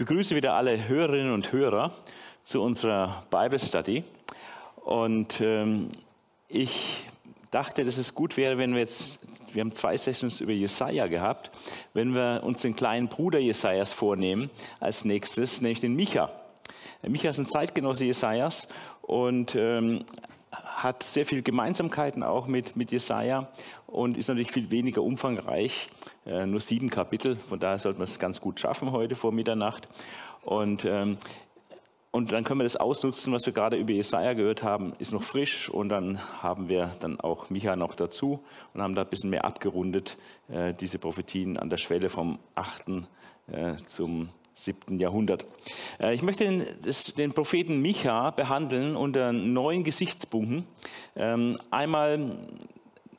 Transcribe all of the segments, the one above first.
begrüße wieder alle Hörerinnen und Hörer zu unserer Bible Study. Und ähm, ich dachte, dass es gut wäre, wenn wir jetzt, wir haben zwei Sessions über Jesaja gehabt, wenn wir uns den kleinen Bruder Jesajas vornehmen als nächstes, nämlich den Micha. Micha ist ein Zeitgenosse Jesajas und ähm, hat sehr viele Gemeinsamkeiten auch mit, mit Jesaja und ist natürlich viel weniger umfangreich, äh, nur sieben Kapitel. Von daher sollten wir es ganz gut schaffen heute vor Mitternacht. Und, ähm, und dann können wir das ausnutzen, was wir gerade über Jesaja gehört haben, ist noch frisch und dann haben wir dann auch Micha noch dazu und haben da ein bisschen mehr abgerundet, äh, diese Prophetien an der Schwelle vom 8. Äh, zum 7. Jahrhundert. Äh, ich möchte den, den, Propheten Micha behandeln unter neun Gesichtspunkten. Ähm, einmal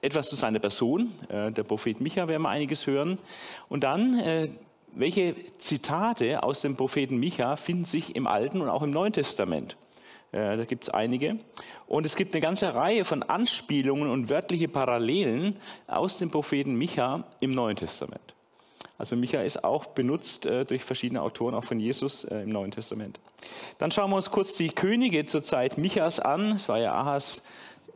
etwas zu seiner Person, äh, der Prophet Micha werden wir einiges hören. Und dann, äh, welche Zitate aus dem Propheten Micha finden sich im Alten und auch im Neuen Testament? Da gibt es einige. Und es gibt eine ganze Reihe von Anspielungen und wörtliche Parallelen aus dem Propheten Micha im Neuen Testament. Also Micha ist auch benutzt äh, durch verschiedene Autoren, auch von Jesus äh, im Neuen Testament. Dann schauen wir uns kurz die Könige zur Zeit Michas an. Es war ja Ahas,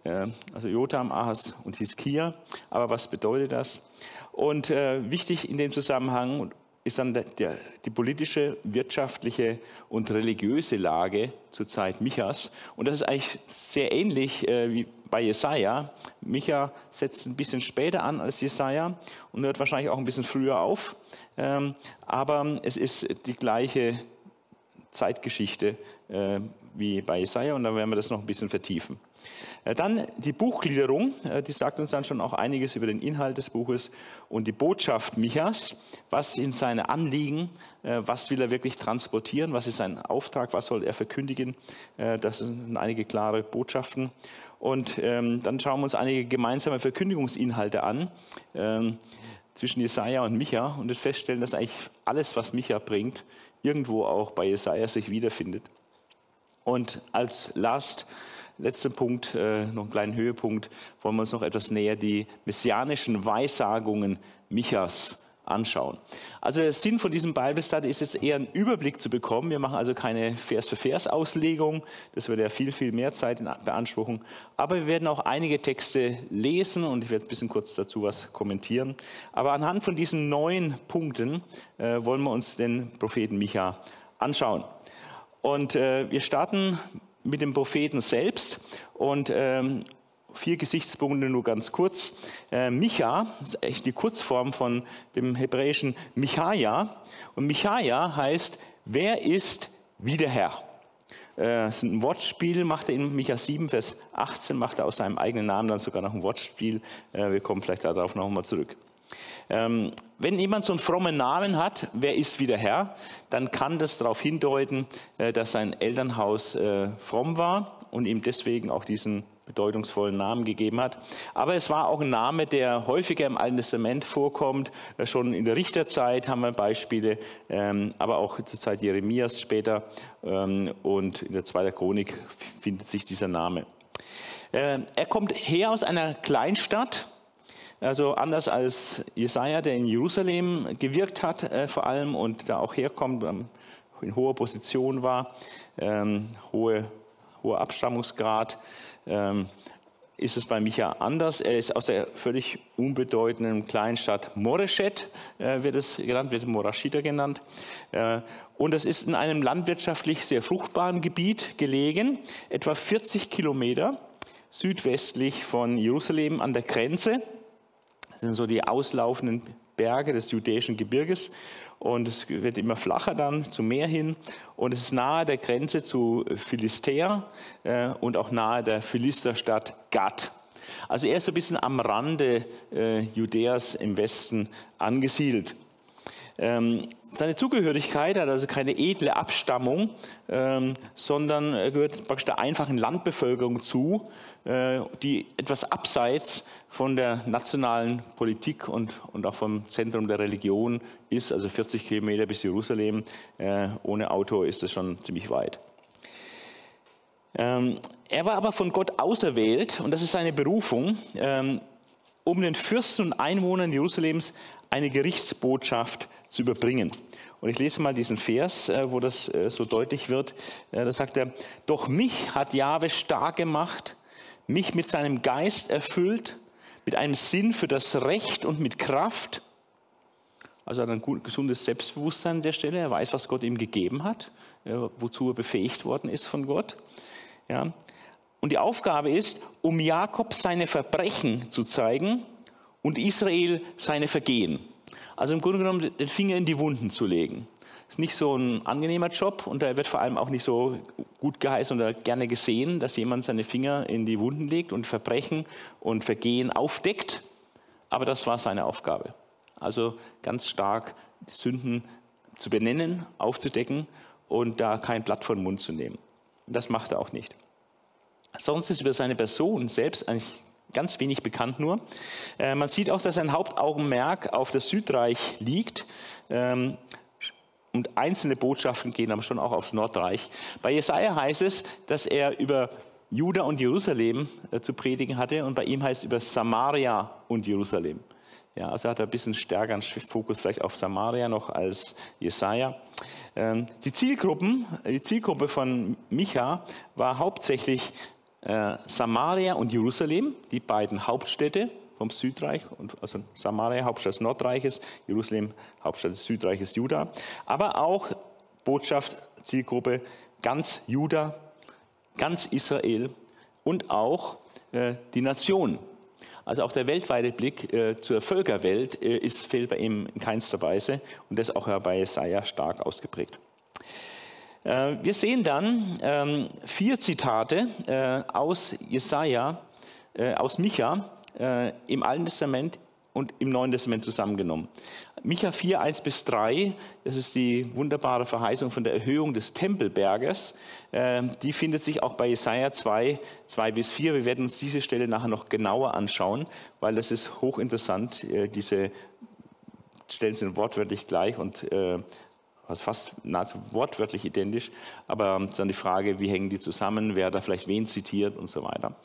äh, also Jotam, Ahas und Hiskia. Aber was bedeutet das? Und äh, wichtig in dem Zusammenhang ist dann der, der, die politische, wirtschaftliche und religiöse Lage zur Zeit Michas. Und das ist eigentlich sehr ähnlich äh, wie bei Jesaja. Micha setzt ein bisschen später an als Jesaja und hört wahrscheinlich auch ein bisschen früher auf. Ähm, aber es ist die gleiche Zeitgeschichte äh, wie bei Jesaja und da werden wir das noch ein bisschen vertiefen. Äh, dann die Buchgliederung, äh, die sagt uns dann schon auch einiges über den Inhalt des Buches und die Botschaft Michas, was sind seine Anliegen, was will er wirklich transportieren, was ist sein Auftrag, was soll er verkündigen. Das sind einige klare Botschaften. Und ähm, dann schauen wir uns einige gemeinsame Verkündigungsinhalte an ähm, zwischen Jesaja und Micha und feststellen, dass eigentlich alles, was Micha bringt, irgendwo auch bei Jesaja sich wiederfindet. Und als Last letzter Punkt, äh, noch einen kleinen Höhepunkt, wollen wir uns noch etwas näher die messianischen Weissagungen Michas anschauen. Also der Sinn von diesem Bible Study ist jetzt eher einen Überblick zu bekommen. Wir machen also keine Vers-für-Vers-Auslegung, das würde ja viel, viel mehr Zeit beanspruchen. Aber wir werden auch einige Texte lesen und ich werde ein bisschen kurz dazu was kommentieren. Aber anhand von diesen neun Punkten äh, wollen wir uns den Propheten Micha anschauen. Und äh, wir starten mit dem Propheten selbst und ähm, vier Gesichtspunkte nur ganz kurz. Äh, Micha, ist echt die Kurzform von dem hebräischen Michaja. Und Michaja heißt, wer ist wie der Herr? Äh, das ist ein Wortspiel, macht er in Micha 7, Vers 18, macht er aus seinem eigenen Namen dann sogar noch ein Wortspiel. Äh, wir kommen vielleicht darauf nochmal zurück. Ähm, wenn jemand so einen frommen Namen hat, wer ist wie der Herr, dann kann das darauf hindeuten, äh, dass sein Elternhaus fromm war und ihm deswegen auch diesen bedeutungsvollen Namen gegeben hat. Aber es war auch ein Name, der häufiger im Alten Testament vorkommt. Äh, schon in der Richterzeit haben wir Beispiele, ähm, aber auch zur Zeit Jeremias später ähm, und in der Zweiten Chronik findet sich dieser Name. Er kommt her aus einer Kleinstadt, also anders als Jesaja, der in Jerusalem gewirkt hat, äh, vor allem und da auch herkommt, in hoher Position war, ähm, hohe, hoher Abstammungsgrad, ähm, ist es bei Micha anders. Er ist aus der völlig unbedeutenden Kleinstadt Moreshet, äh, wird es genannt, wird Morashita genannt. Äh, und es ist in einem landwirtschaftlich sehr fruchtbaren Gebiet gelegen, etwa 40 Kilometer südwestlich von Jerusalem an der Grenze das sind so die auslaufenden Berge des judäischen Gebirges und es wird immer flacher dann zum Meer hin und es ist nahe der Grenze zu Philistea äh, und auch nahe der Philisterstadt Gad. Also er ist so ein bisschen am Rande äh, Judäas im Westen angesiedelt. Ähm, seine Zugehörigkeit hat also keine edle Abstammung, ähm, sondern er gehört praktisch der einfachen Landbevölkerung zu, äh, die etwas abseits von der nationalen Politik und, und auch vom Zentrum der Religion ist, also 40 Kilometer bis Jerusalem. Äh, ohne Auto ist es schon ziemlich weit. Ähm, er war aber von Gott auserwählt, und das ist seine Berufung, ähm, um den Fürsten und Einwohnern Jerusalems eine Gerichtsbotschaft zu überbringen. Und ich lese mal diesen Vers, äh, wo das äh, so deutlich wird. Äh, da sagt er, doch mich hat Jahwe stark gemacht, mich mit seinem Geist erfüllt, mit einem Sinn für das Recht und mit Kraft. Also er hat ein gesundes Selbstbewusstsein an der Stelle. Er weiß, was Gott ihm gegeben hat, wozu er befähigt worden ist von Gott. Ja. Und die Aufgabe ist, um Jakob seine Verbrechen zu zeigen und Israel seine Vergehen. Also im Grunde genommen den Finger in die Wunden zu legen. Ist nicht so ein angenehmer Job und da wird vor allem auch nicht so gut geheißen oder gerne gesehen, dass jemand seine Finger in die Wunden legt und Verbrechen und Vergehen aufdeckt. Aber das war seine Aufgabe. Also ganz stark Sünden zu benennen, aufzudecken und da kein Blatt vor den Mund zu nehmen. Das macht er auch nicht. Sonst ist über seine Person selbst eigentlich ganz wenig bekannt nur. Äh, man sieht auch, dass sein Hauptaugenmerk auf das Südreich liegt. Ähm, und einzelne Botschaften gehen aber schon auch aufs Nordreich. Bei Jesaja heißt es, dass er über Juda und Jerusalem äh, zu predigen hatte und bei ihm heißt es über Samaria und Jerusalem. Ja, also hat er ein bisschen stärker einen Fokus vielleicht auf Samaria noch als Jesaja. Ähm, die Zielgruppen, die Zielgruppe von Micha war hauptsächlich äh, Samaria und Jerusalem, die beiden Hauptstädte vom Südreich, also Samaria, Hauptstadt des Nordreiches, Jerusalem, Hauptstadt des Südreiches Juda, aber auch Botschaft, Zielgruppe ganz Juda, ganz Israel und auch äh, die Nation. Also auch der weltweite Blick äh, zur Völkerwelt äh, ist, fehlt bei ihm in keinster Weise und das auch bei Jesaja stark ausgeprägt. Äh, wir sehen dann ähm, vier Zitate äh, aus Jesaja, äh, aus Micha im Alten Testament und im Neuen Testament zusammengenommen. Micha 4, 1 bis 3, das ist die wunderbare Verheißung von der Erhöhung des Tempelberges. Die findet sich auch bei Jesaja 2, 2 bis 4. Wir werden uns diese Stelle nachher noch genauer anschauen, weil das ist hochinteressant. Diese Stellen sind wortwörtlich gleich und also fast nahezu wortwörtlich identisch, aber dann die Frage, wie hängen die zusammen, wer da vielleicht wen zitiert und so weiter.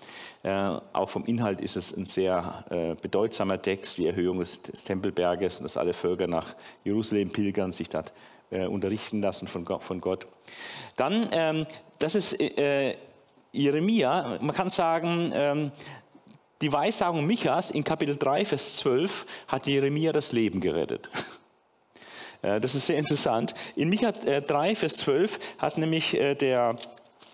Äh, auch vom Inhalt ist es ein sehr äh, bedeutsamer Text, die Erhöhung des, des, Tempelberges und dass alle Völker nach Jerusalem pilgern, sich dort äh, unterrichten lassen von, von Gott. Dann, ähm, das ist äh, Jeremia, man kann sagen, ähm, die Weissagung Michas in Kapitel 3, Vers 12 hat Jeremia das Leben gerettet. Äh, das ist sehr interessant. In Micha 3, äh, Vers 12 hat nämlich äh, der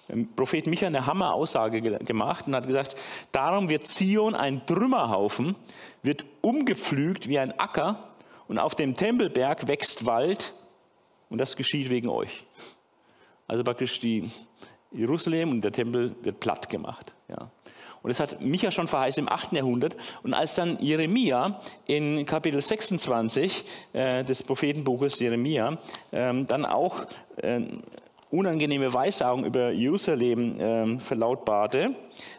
ähm, Prophet Micha eine Hammeraussage gemacht und hat gesagt, darum wird Zion ein Trümmerhaufen, wird umgepflügt wie ein Acker und auf dem Tempelberg wächst Wald und das geschieht wegen euch. Also praktisch die Jerusalem und der Tempel wird platt gemacht. Ja. Und das hat Micha schon verheißen im 8. Jahrhundert. Und als dann Jeremia in Kapitel 26 äh, des Prophetenbuches Jeremia ähm, dann auch äh, unangenehme Weissagung über Jerusalem äh, verlautbarte,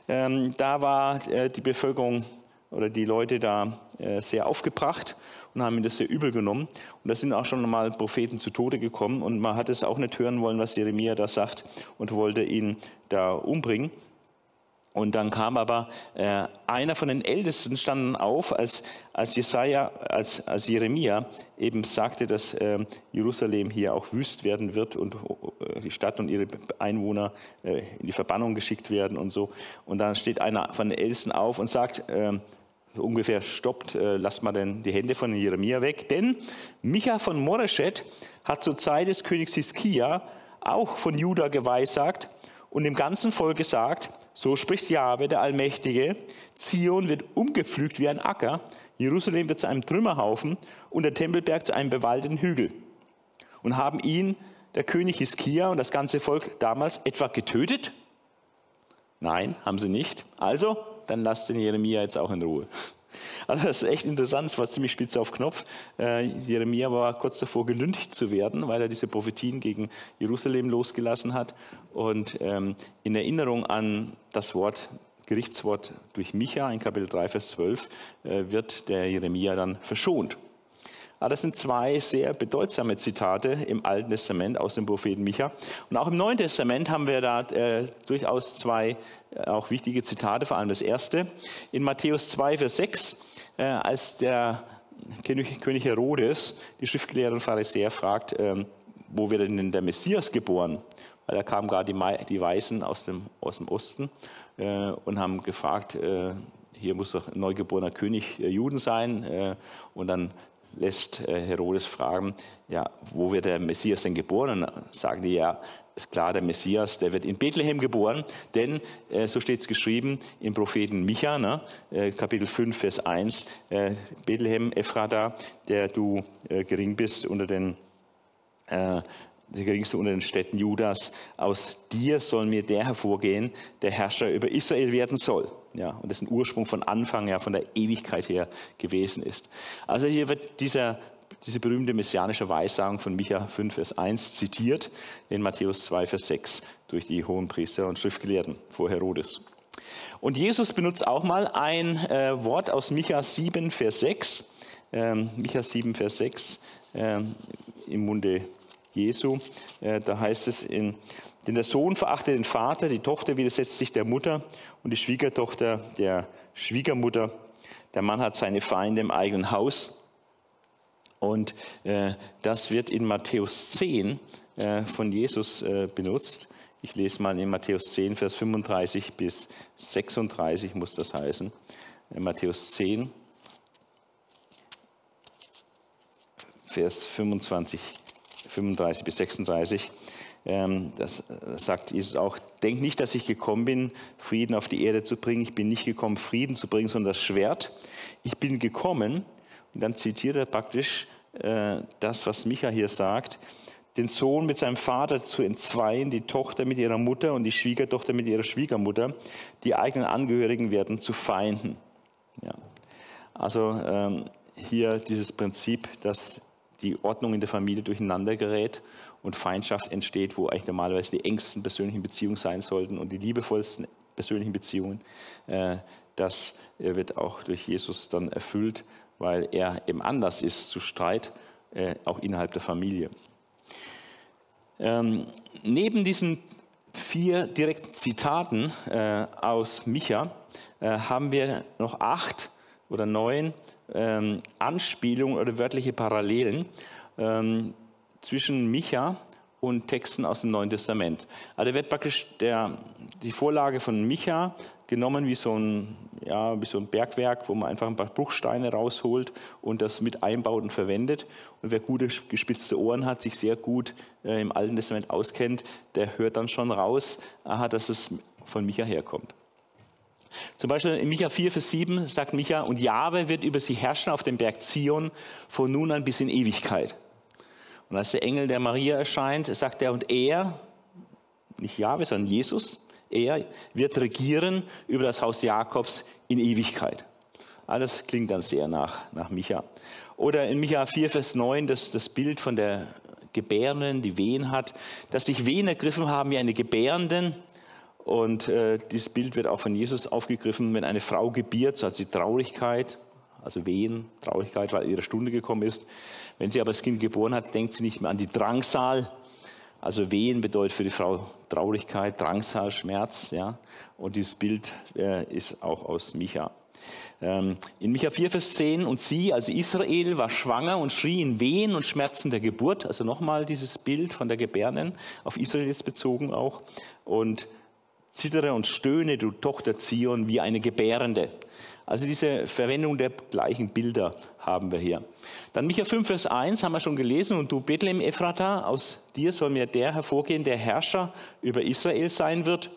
ähm, da war äh, die Bevölkerung oder die Leute da äh, sehr aufgebracht und haben ihm das sehr übel genommen. Und da sind auch schon mal Propheten zu Tode gekommen und man hat es auch nicht hören wollen, was Jeremia da sagt und wollte ihn da umbringen. Und dann kam aber äh, einer von den Ältesten standen auf, als, als Jesaja, als, als Jeremia eben sagte, dass äh, Jerusalem hier auch wüst werden wird und äh, die Stadt und ihre Einwohner äh, in die Verbannung geschickt werden und so. Und dann steht einer von den Ältesten auf und sagt, ähm, so ungefähr stoppt, äh, lasst mal denn die Hände von Jeremia weg, denn Micha von Moreshet hat zur Zeit des Königs Hiskia auch von Juda geweissagt und dem ganzen Volk gesagt, so spricht Jahwe, der Allmächtige, Zion wird umgepflügt wie ein Acker, Jerusalem wird zu einem Trümmerhaufen und der Tempelberg zu einem bewaldeten Hügel. Und haben ihn, der König Hiskia und das ganze Volk damals etwa getötet? Nein, haben sie nicht. Also, dann lasst den Jeremia jetzt auch in Ruhe. Also das ist echt interessant, es war ziemlich spitz auf Knopf. Äh, Jeremia war kurz davor, gelüncht zu werden, weil er diese Prophetien gegen Jerusalem losgelassen hat. Und ähm, in Erinnerung an das Wort, Gerichtswort durch Micha in Kapitel 3, Vers 12, äh, wird der Jeremia dann verschont. Aber das sind zwei sehr bedeutsame Zitate im Alten Testament aus dem Propheten Micha. Und auch im Neuen Testament haben wir da äh, durchaus zwei äh, auch wichtige Zitate, vor allem das erste. In Matthäus 2, Vers 6, äh, als der König Herodes, die Schriftgelehrten Pharisäer, fragt, ähm, wo wird denn der Messias geboren? Weil da kamen gerade die, die Weisen aus dem, aus dem Osten äh, und haben gefragt, äh, hier muss doch ein neugeborener König äh, Juden sein. Und dann lässt äh, Herodes fragen, ja, wo wird der Messias denn geboren? Und sagen die, ja, ist klar, der Messias, der wird in Bethlehem geboren, denn äh, so steht es geschrieben im Propheten Micha, ne, äh, Kapitel 5, Vers 1, äh, Bethlehem, Ephrata, der du äh, gering bist unter den äh, der geringste unter den Städten Judas, aus dir soll mir der hervorgehen, der Herrscher über Israel werden soll. Ja, und das ein Ursprung von Anfang, ja, von der Ewigkeit her gewesen ist. Also hier wird dieser diese berühmte messianische Weissagung von Micha 5, Vers 1 zitiert in Matthäus 2, Vers 6 durch die Hohenpriester und Schriftgelehrten vor Herodes. Und Jesus benutzt auch mal ein äh, Wort aus Micha 7, Vers 6. Ähm, Micha 7, Vers 6 äh, im Munde Jesu. Äh, da heißt es, in, denn der Sohn verachtet den Vater, die Tochter widersetzt sich der Mutter und die Schwiegertochter der Schwiegermutter. Der Mann hat seine Feinde im eigenen Haus. Und äh, das wird in Matthäus 10 äh, von Jesus äh, benutzt. Ich lese mal in Matthäus 10, Vers 35 bis 36 muss das heißen. In Matthäus 10, Vers 25, 35 bis 36. Ähm, das sagt Jesus auch, denk nicht, dass ich gekommen bin, Frieden auf die Erde zu bringen. Ich bin nicht gekommen, Frieden zu bringen, sondern das Schwert. Ich bin gekommen, und dann zitiert er praktisch äh, das, was Micha hier sagt, den Sohn mit seinem Vater zu entzweien, die Tochter mit ihrer Mutter und die Schwiegertochter mit ihrer Schwiegermutter. Die eigenen Angehörigen werden zu Feinden. Ja. Also ähm, hier dieses Prinzip, dass die Ordnung in der Familie durcheinander gerät und Feindschaft entsteht, wo eigentlich normalerweise die engsten persönlichen Beziehungen sein sollten und die liebevollsten persönlichen Beziehungen, äh, das wird auch durch Jesus dann erfüllt weil er eben anders ist zu Streit, äh, auch innerhalb der Familie. Ähm, neben diesen vier direkten Zitaten äh, aus Micha äh, haben wir noch acht oder neun ähm, Anspielungen oder wörtliche Parallelen ähm, zwischen Micha und Texten aus dem Neuen Testament. Also wird praktisch der, die Vorlage von Micha genommen wie so, ein, ja, wie so ein Bergwerk, wo man einfach ein paar Bruchsteine rausholt und das mit einbaut und verwendet. Und wer gute gespitzte Ohren hat, sich sehr gut äh, im Alten Testament auskennt, der hört dann schon raus, aha, dass es von Micha herkommt. Zum Beispiel in Micha 4, Vers 7 sagt Micha, und Jahwe wird über sie herrschen auf dem Berg Zion von nun an bis in Ewigkeit. Und als der Engel der Maria erscheint, sagt er, und er, nicht Jahwe, sondern Jesus, er wird regieren über das Haus Jakobs in Ewigkeit. Alles klingt dann sehr nach, nach Micha. Oder in Micha 4, Vers 9, das, das Bild von der Gebärenden, die Wehen hat, dass sich Wehen ergriffen haben wie eine Gebärenden. Und äh, dieses Bild wird auch von Jesus aufgegriffen, wenn eine Frau gebiert, so hat sie Traurigkeit, also Wehen, Traurigkeit, weil ihre Stunde gekommen ist. Wenn sie aber das Kind geboren hat, denkt sie nicht mehr an die Drangsal. Also Wehen bedeutet für die Frau Traurigkeit, Drangsal, Schmerz. Ja? Und dieses Bild äh, ist auch aus Micha. Ähm, in Micha 4, Vers 10, und sie, also Israel, war schwanger und schrie in Wehen und Schmerzen der Geburt. Also nochmal dieses Bild von der Gebärden, auf Israel jetzt bezogen auch. Und zittere und stöhne, du Tochter Zion, wie eine Gebärende. Also diese Verwendung der gleichen Bilder haben wir hier. Dann Micha 5, Vers 1 haben wir schon gelesen. Und du Bethlehem Ephrata, aus dir soll mir der hervorgehen, der Herrscher über Israel sein wird,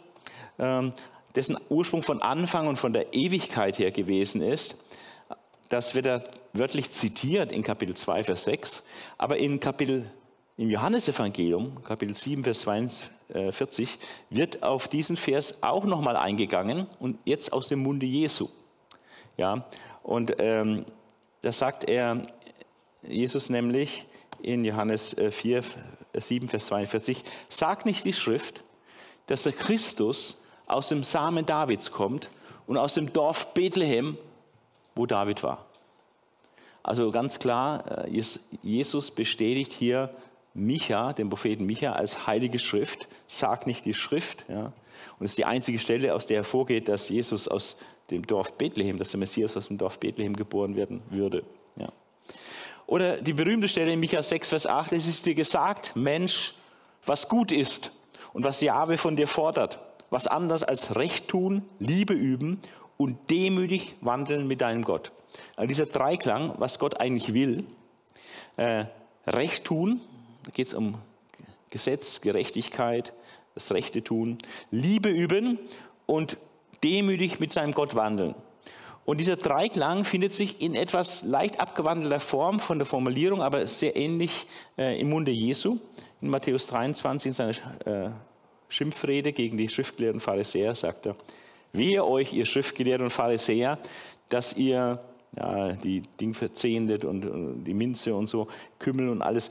ähm, dessen Ursprung von Anfang und von der Ewigkeit her gewesen ist. Das wird er wörtlich zitiert in Kapitel 2, Vers 6. Aber in Kapitel, im Johannesevangelium, Kapitel 7, Vers 42, wird auf diesen Vers auch nochmal eingegangen und jetzt aus dem Munde Jesu. Ja, und ähm, da sagt er, Jesus nämlich in Johannes 4, äh, 7, Vers 42, sagt nicht die Schrift, dass der Christus aus dem Samen Davids kommt und aus dem Dorf Bethlehem, wo David war. Also ganz klar, äh, Jesus bestätigt hier Micha, den Propheten Micha, als heilige Schrift. Sagt nicht die Schrift. Ja. Und es ist die einzige Stelle, aus der hervorgeht, dass Jesus aus dem Dorf Bethlehem, dass der Messias aus dem Dorf Bethlehem geboren werden würde. Ja. Oder die berühmte Stelle in Micha 6, Vers 8, es ist dir gesagt, Mensch, was gut ist und was Jahwe von dir fordert, was anders als Recht tun, Liebe üben und demütig wandeln mit deinem Gott. Also dieser Dreiklang, was Gott eigentlich will, äh, Recht tun, da geht es um Gesetz, Gerechtigkeit, das Rechte tun, Liebe üben und demütig mit seinem Gott wandeln. Und dieser Dreiklang findet sich in etwas leicht abgewandelter Form von der Formulierung, aber sehr ähnlich äh, im Munde Jesu. In Matthäus 23 in seiner äh, Schimpfrede gegen die Schriftgelehrten Pharisäer sagt er, wehe euch, ihr Schriftgelehrten und Pharisäer, dass ihr ja, die Ding verzehntet und, und die Minze und so, Kümmel und alles,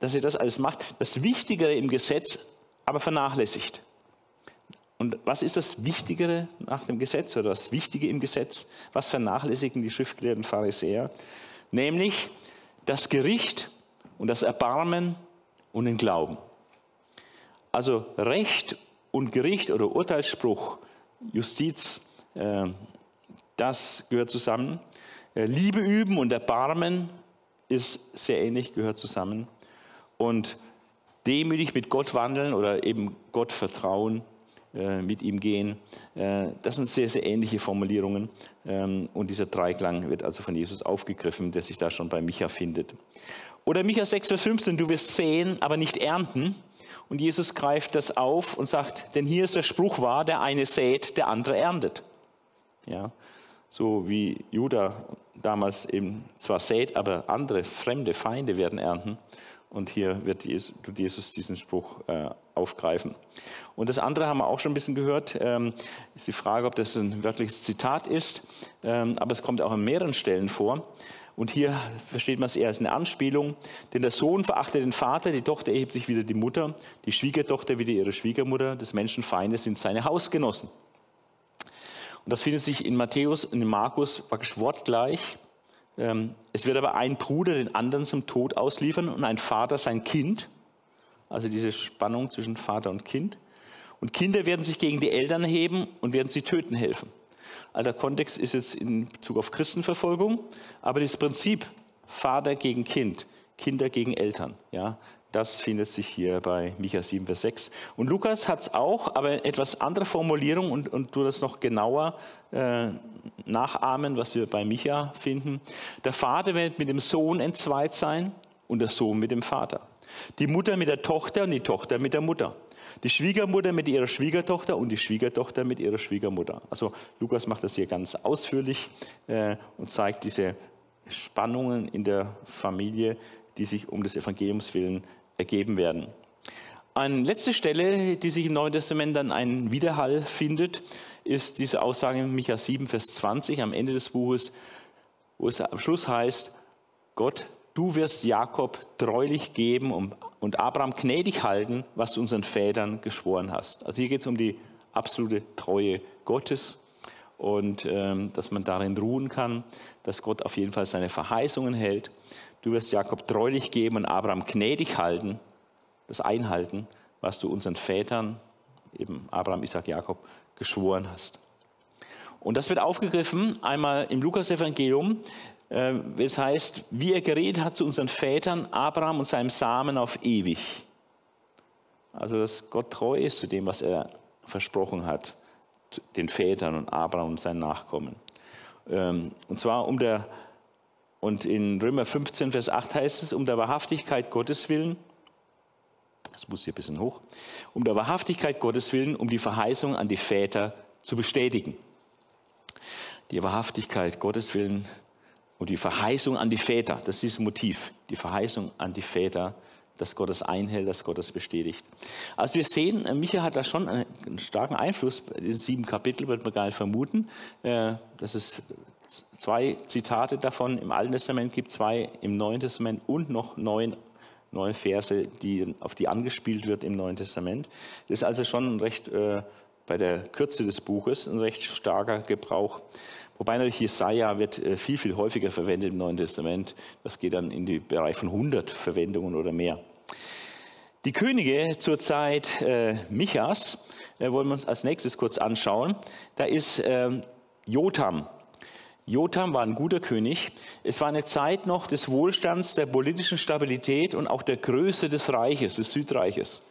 dass ihr das alles macht. Das Wichtigere im Gesetz aber vernachlässigt. Und was ist das Wichtigere nach dem Gesetz oder das Wichtige im Gesetz? Was vernachlässigen die Schriftgelehrten Pharisäer? Nämlich das Gericht und das Erbarmen und den Glauben. Also Recht und Gericht oder Urteilsspruch, Justiz, äh, das gehört zusammen. Äh, Liebe üben und Erbarmen ist sehr ähnlich, gehört zusammen. Und demütig mit Gott wandeln oder eben Gott vertrauen, mit ihm gehen, das sind sehr, sehr ähnliche Formulierungen. Ähm, und dieser Dreiklang wird also von Jesus aufgegriffen, der sich da schon bei Micha findet. Oder Micha 6, Vers 15, du wirst sehen, aber nicht ernten. Und Jesus greift das auf und sagt, denn hier ist der Spruch wahr, der eine sät, der andere erntet. Ja, so wie Judah damals eben zwar sät, aber andere fremde Feinde werden ernten. Und hier wird Jesus, diesen Spruch äh, aufgreifen. Und das andere haben wir auch schon ein bisschen gehört, ähm, ist die Frage, ob das ein wörtliches Zitat ist, ähm, aber es kommt auch an mehreren Stellen vor. Und hier versteht man es eher als eine Anspielung, denn der Sohn verachtet den Vater, die Tochter erhebt sich wieder die Mutter, die Schwiegertochter wieder ihre Schwiegermutter, des Menschenfeinde sind seine Hausgenossen. Und das findet sich in Matthäus und in Markus praktisch wortgleich. Ähm, es wird aber ein Bruder den anderen zum Tod ausliefern und ein Vater sein Kind. Also diese Spannung zwischen Vater und Kind. Und Kinder werden sich gegen die Eltern heben und werden sie töten helfen. Also der Kontext ist jetzt in Bezug auf Christenverfolgung, aber das Prinzip Vater gegen Kind, Kinder gegen Eltern, ja, das findet sich hier bei Micha 7, Vers 6. Und Lukas hat es auch, aber etwas andere Formulierung und, und du das noch genauer äh, nachahmen, was wir bei Micha finden. Der Vater wird mit dem Sohn entzweit sein und der Sohn mit dem Vater. Die Mutter mit der Tochter und die Tochter mit der Mutter. Die Schwiegermutter mit ihrer Schwiegertochter und die Schwiegertochter mit ihrer Schwiegermutter. Also Lukas macht das hier ganz ausführlich äh, und zeigt diese Spannungen in der Familie, die sich um des Evangeliums willen ergeben werden. Eine letzte Stelle, die sich im Neuen Testament dann einen Widerhall findet, ist diese Aussage in Micha 7, Vers 20 am Ende des Buches, wo es am Schluss heißt, Gott, du wirst Jakob treulich geben und Abraham gnädig halten, was du unseren Vätern geschworen hast. Also hier geht es um die absolute Treue Gottes und ähm, dass man darin ruhen kann, dass Gott auf jeden Fall seine Verheißungen hält Du wirst Jakob treulich geben und Abraham gnädig halten, das einhalten, was du unseren Vätern, eben Abraham, Isaac, Jakob, geschworen hast. Und das wird aufgegriffen einmal im Lukas-Evangelium, äh, es heißt, wie er geredet hat zu unseren Vätern, Abraham und seinem Samen auf ewig. Also, dass Gott treu ist zu dem, was er versprochen hat, den Vätern und Abraham und seinen Nachkommen. Ähm, und zwar um der und in Römer 15, Vers 8 heißt es, um der Wahrhaftigkeit Gottes willen, das muss hier ein bisschen hoch, um der Wahrhaftigkeit Gottes willen, um die Verheißung an die Väter zu bestätigen. Die Wahrhaftigkeit Gottes willen und die Verheißung an die Väter, das ist dieses Motiv, die Verheißung an die Väter, dass Gott das einhält, dass Gott das bestätigt. Also wir sehen, äh, Micha hat da schon einen starken Einfluss, in sieben Kapitel wird man gar nicht vermuten, äh, dass es zwei Zitate davon im Alten Testament gibt, zwei im Neuen Testament und noch neun neue Verse, die, auf die angespielt wird im Neuen Testament. Das ist also schon ein recht, äh, bei der Kürze des Buches, ein recht starker Gebrauch. Wobei natürlich Jesaja wird äh, viel, viel häufiger verwendet im Neuen Testament. Das geht dann in den Bereich von 100 Verwendungen oder mehr. Die Könige zur Zeit äh, Michas äh, wollen wir uns als nächstes kurz anschauen. Da ist äh, Jotam Jotham war ein guter König. Es war eine Zeit noch des Wohlstands, der politischen Stabilität und auch der Größe des Reiches, des Südreiches.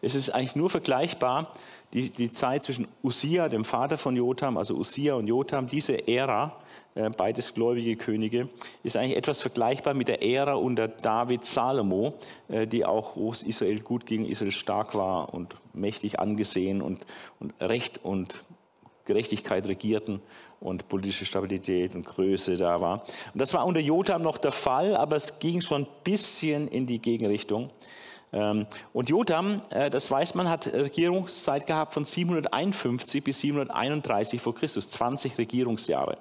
Es ist eigentlich nur vergleichbar, die, die Zeit zwischen Usia, dem Vater von Jotham, also Usia und Jotham, diese Ära, äh, beides gläubige Könige, ist eigentlich etwas vergleichbar mit der Ära unter David Salomo, äh, die auch, wo es Israel gut ging, Israel stark war und mächtig angesehen und, und Recht und Gerechtigkeit regierten und politische Stabilität und Größe da war. Und das war unter Jotham noch der Fall, aber es ging schon ein bisschen in die Gegenrichtung. Ähm, und Jotham, äh, das weiß man, hat Regierungszeit gehabt von 751 bis 731 vor Christus, 20 Regierungsjahre.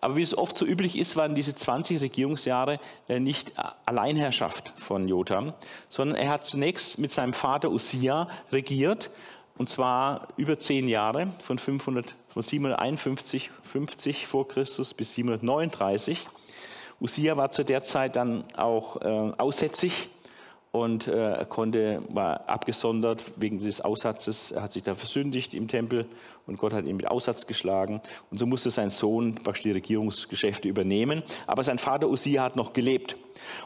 Aber wie es oft so üblich ist, waren diese 20 Regierungsjahre äh, nicht Alleinherrschaft von Jotham, sondern er hat zunächst mit seinem Vater Usia regiert und zwar über zehn Jahre, von, 500, von 751 50 vor Christus bis 739. Usia war zu der Zeit dann auch äh, aussätzig und äh, konnte, war abgesondert wegen des Aussatzes. Er hat sich da versündigt im Tempel und Gott hat ihn mit Aussatz geschlagen. Und so musste sein Sohn praktisch die Regierungsgeschäfte übernehmen. Aber sein Vater Usia hat noch gelebt.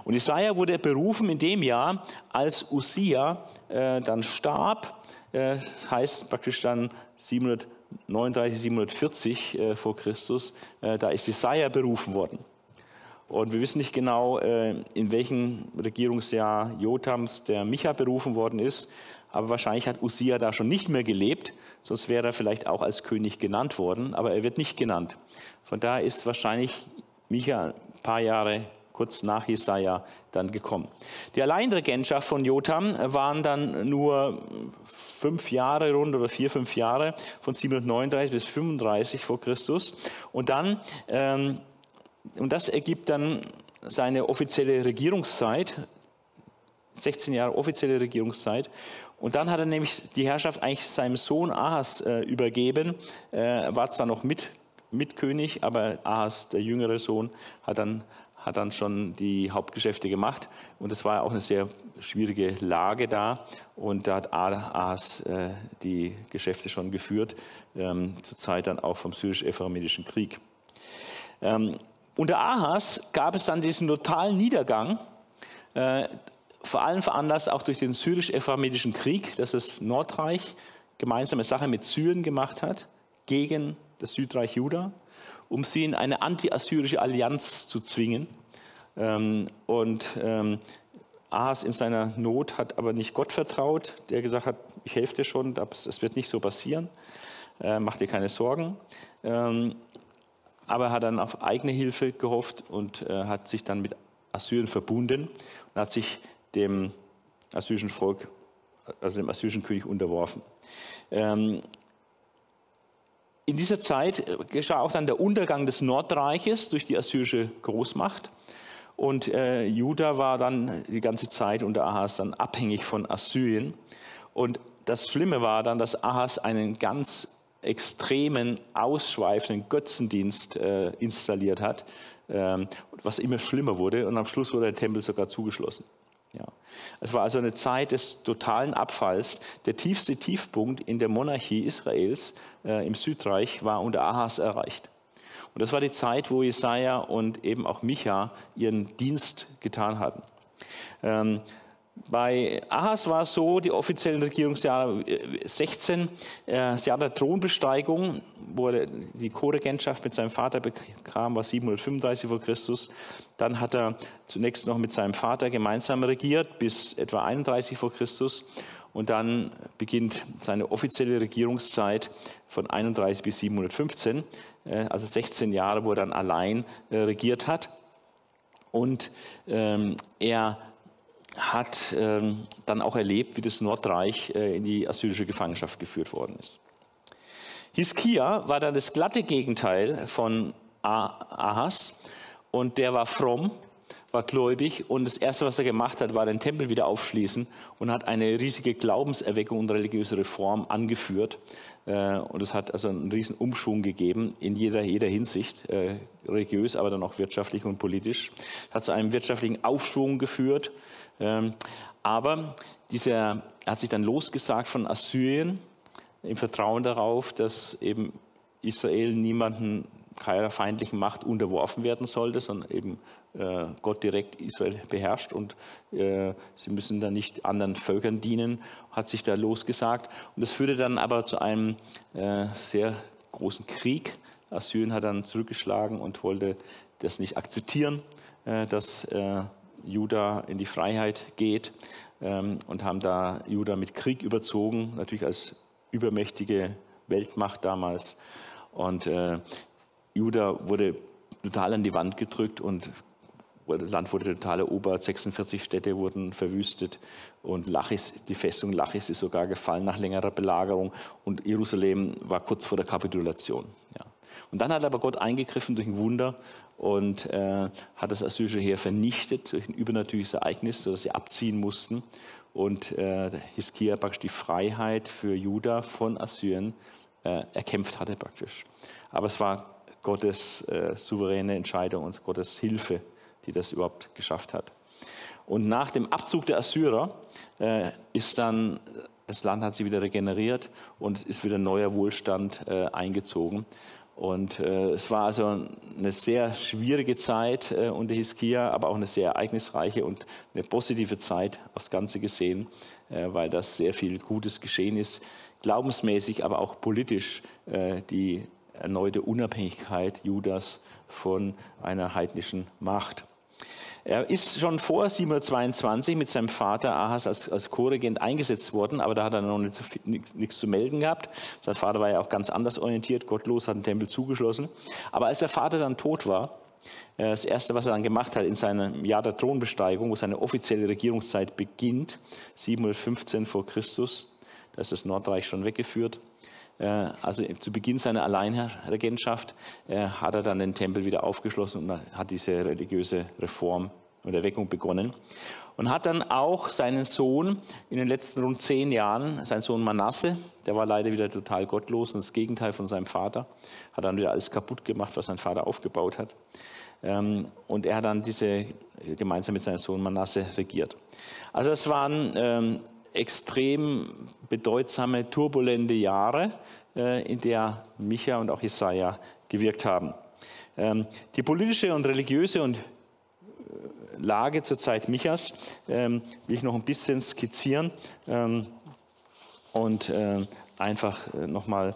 Und Jesaja wurde berufen in dem Jahr, als Usia äh, dann starb äh, heißt praktisch dann 739, 740 äh, vor Christus, äh, da ist Jesaja berufen worden. Und wir wissen nicht genau, äh, in welchem Regierungsjahr Jotams der Micha berufen worden ist, aber wahrscheinlich hat Usia da schon nicht mehr gelebt, sonst wäre er vielleicht auch als König genannt worden, aber er wird nicht genannt. Von daher ist wahrscheinlich Micha ein paar Jahre kurz nach Jesaja dann gekommen. Die Alleinregentschaft von Jotham waren dann nur fünf Jahre rund oder vier, fünf Jahre von 739 bis 35 vor Christus. Und dann, ähm, und das ergibt dann seine offizielle Regierungszeit, 16 Jahre offizielle Regierungszeit. Und dann hat er nämlich die Herrschaft eigentlich seinem Sohn Ahas äh, übergeben, äh, war zwar noch mit Mitkönig, aber Ahas, der jüngere Sohn, hat dann hat dann schon die Hauptgeschäfte gemacht. Und es war auch eine sehr schwierige Lage da. Und da hat Ahas äh, die Geschäfte schon geführt, ähm, zur Zeit dann auch vom syrisch-ephraimidischen Krieg. Ähm, unter Ahas gab es dann diesen totalen Niedergang, äh, vor allem veranlasst auch durch den syrisch-ephraimidischen Krieg, dass das Nordreich gemeinsame Sache mit Syrien gemacht hat gegen das Südreich Juda um sie in eine anti-assyrische Allianz zu zwingen. Ähm, und ähm, Ahas in seiner Not hat aber nicht Gott vertraut, der gesagt hat, ich helfe dir schon, es wird nicht so passieren, äh, mach dir keine Sorgen. Ähm, aber er hat dann auf eigene Hilfe gehofft und äh, hat sich dann mit Assyrien verbunden und hat sich dem assyrischen Volk, also dem assyrischen König unterworfen. Ähm, in dieser Zeit äh, geschah auch dann der Untergang des Nordreiches durch die assyrische Großmacht. Und äh, Juda war dann die ganze Zeit unter Ahas dann abhängig von Assyrien. Und das Schlimme war dann, dass Ahas einen ganz extremen, ausschweifenden Götzendienst äh, installiert hat, ähm, was immer schlimmer wurde. Und am Schluss wurde der Tempel sogar zugeschlossen. Ja. Es war also eine Zeit des totalen Abfalls. Der tiefste Tiefpunkt in der Monarchie Israels äh, im Südreich war unter Ahas erreicht. Und das war die Zeit, wo Jesaja und eben auch Micha ihren Dienst getan hatten. Ähm, bei Ahas war es so, die offiziellen Regierungsjahre 16, äh, das Jahr der Thronbesteigung, wo er die Co-Regentschaft mit seinem Vater bekam, war 735 vor Christus. Dann hat er zunächst noch mit seinem Vater gemeinsam regiert, bis etwa 31 vor Christus. Und dann beginnt seine offizielle Regierungszeit von 31 bis 715, äh, also 16 Jahre, wo er dann allein äh, regiert hat. Und ähm, er hat ähm, dann auch erlebt, wie das Nordreich äh, in die assyrische Gefangenschaft geführt worden ist. Hiskia war dann das glatte Gegenteil von Ahas und der war fromm, war gläubig und das Erste, was er gemacht hat, war den Tempel wieder aufschließen und hat eine riesige Glaubenserweckung und religiöse Reform angeführt. Äh, und es hat also einen riesen Umschwung gegeben in jeder, jeder Hinsicht, äh, religiös, aber dann auch wirtschaftlich und politisch. Es hat zu einem wirtschaftlichen Aufschwung geführt ähm, aber dieser, er hat sich dann losgesagt von Assyrien im Vertrauen darauf, dass eben Israel niemanden keiner feindlichen Macht unterworfen werden sollte, sondern eben äh, Gott direkt Israel beherrscht und äh, sie müssen dann nicht anderen Völkern dienen, hat sich da losgesagt. Und das führte dann aber zu einem äh, sehr großen Krieg. Assyrien hat dann zurückgeschlagen und wollte das nicht akzeptieren, äh, dass äh, Juda in die Freiheit geht ähm, und haben da Juda mit Krieg überzogen, natürlich als übermächtige Weltmacht damals. Und äh, Juda wurde total an die Wand gedrückt und das Land wurde total erobert, 46 Städte wurden verwüstet und Lachis, die Festung Lachis ist sogar gefallen nach längerer Belagerung und Jerusalem war kurz vor der Kapitulation. Ja. Und dann hat aber Gott eingegriffen durch ein Wunder und äh, hat das assyrische Heer vernichtet durch ein übernatürliches Ereignis, sodass sie abziehen mussten und äh, Hiskia praktisch die Freiheit für Juda von Assyrien äh, erkämpft hatte praktisch. Aber es war Gottes äh, souveräne Entscheidung und Gottes Hilfe, die das überhaupt geschafft hat. Und nach dem Abzug der Assyrer äh, ist dann, das Land hat sich wieder regeneriert und ist wieder neuer Wohlstand äh, eingezogen. Und äh, es war also eine sehr schwierige Zeit äh, unter Hiskia, aber auch eine sehr ereignisreiche und eine positive Zeit aufs Ganze gesehen, äh, weil das sehr viel Gutes geschehen ist, glaubensmäßig, aber auch politisch äh, die erneute Unabhängigkeit Judas von einer heidnischen Macht. Er ist schon vor 722 mit seinem Vater Ahas als, als Co-Regent eingesetzt worden, aber da hat er noch nicht, nichts, nichts zu melden gehabt. Sein Vater war ja auch ganz anders orientiert, gottlos, hat den Tempel zugeschlossen. Aber als der Vater dann tot war, äh, das Erste, was er dann gemacht hat in seinem Jahr der Thronbesteigung, wo seine offizielle Regierungszeit beginnt, 715 vor Christus, da ist das Nordreich schon weggeführt, also zu Beginn seiner Alleinregentschaft äh, hat er dann den Tempel wieder aufgeschlossen und hat diese religiöse Reform und Erweckung begonnen. Und hat dann auch seinen Sohn in den letzten rund zehn Jahren, sein Sohn Manasse, der war leider wieder total gottlos und das Gegenteil von seinem Vater, hat dann wieder alles kaputt gemacht, was sein Vater aufgebaut hat. Ähm, und er hat dann diese gemeinsam mit seinem Sohn Manasse regiert. Also das waren ähm, extrem bedeutsame, turbulente Jahre, äh, in der Micha und auch Jesaja gewirkt haben. Ähm, die politische und religiöse und äh, Lage zur Zeit Michas ähm, will ich noch ein bisschen skizzieren ähm, und äh, einfach nochmal,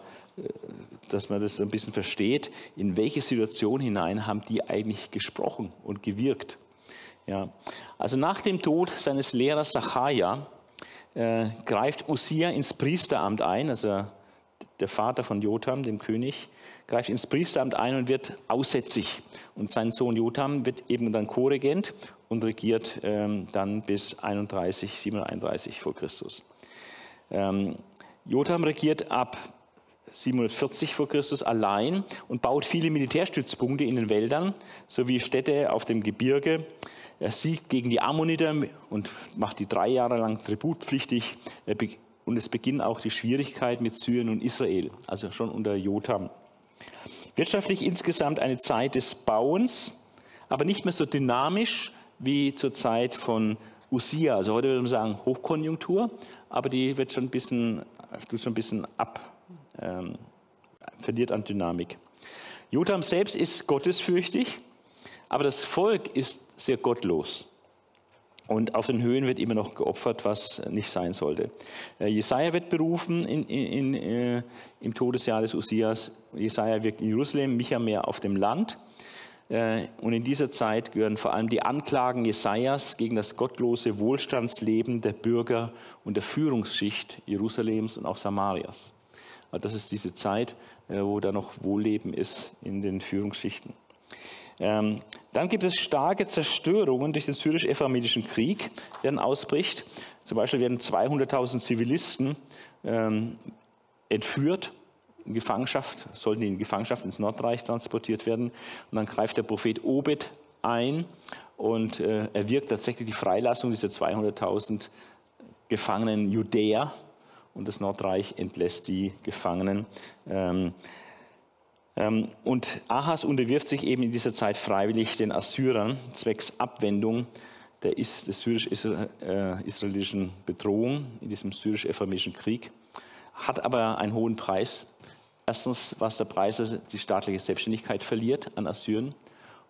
dass man das ein bisschen versteht, in welche Situation hinein haben die eigentlich gesprochen und gewirkt. Ja. Also nach dem Tod seines Lehrers Sacharja äh, greift Usia ins Priesteramt ein, also der Vater von Jotham, dem König, greift ins Priesteramt ein und wird aussätzig. Und sein Sohn Jotham wird eben dann Co-Regent und regiert ähm, dann bis 31, 731 vor Christus. Ähm, Jotham regiert ab 740 vor Christus allein und baut viele Militärstützpunkte in den Wäldern sowie Städte auf dem Gebirge er siegt gegen die Ammoniter und macht die drei Jahre lang tributpflichtig. Und es beginnt auch die Schwierigkeit mit Syrien und Israel, also schon unter Jotham. Wirtschaftlich insgesamt eine Zeit des Bauens, aber nicht mehr so dynamisch wie zur Zeit von Usia. Also heute würde man sagen Hochkonjunktur, aber die wird schon ein bisschen, tut schon ein bisschen ab, ähm, verliert an Dynamik. Jotham selbst ist gottesfürchtig, aber das Volk ist sehr gottlos. Und auf den Höhen wird immer noch geopfert, was nicht sein sollte. Äh, Jesaja wird berufen in, in, in, äh, im Todesjahr des Usias. Jesaja wirkt in Jerusalem, Micha mehr auf dem Land. Äh, und in dieser Zeit gehören vor allem die Anklagen Jesajas gegen das gottlose Wohlstandsleben der Bürger und der Führungsschicht Jerusalems und auch Samarias. Also das ist diese Zeit, wo da noch Wohlleben ist in den Führungsschichten. Ähm, dann gibt es starke Zerstörungen durch den syrisch-ephraimischen Krieg, der dann ausbricht. Zum Beispiel werden 200.000 Zivilisten ähm, entführt, in Gefangenschaft, sollten in Gefangenschaft ins Nordreich transportiert werden. Und dann greift der Prophet Obed ein und äh, erwirkt tatsächlich die Freilassung dieser 200.000 gefangenen Judäer und das Nordreich entlässt die Gefangenen. Ähm, und Ahas unterwirft sich eben in dieser Zeit freiwillig den Assyrern zwecks Abwendung der, der syrisch-israelischen Bedrohung in diesem syrisch-ephraimischen Krieg, hat aber einen hohen Preis Erstens, was der Preis, dass die staatliche Selbstständigkeit verliert an Assyrien.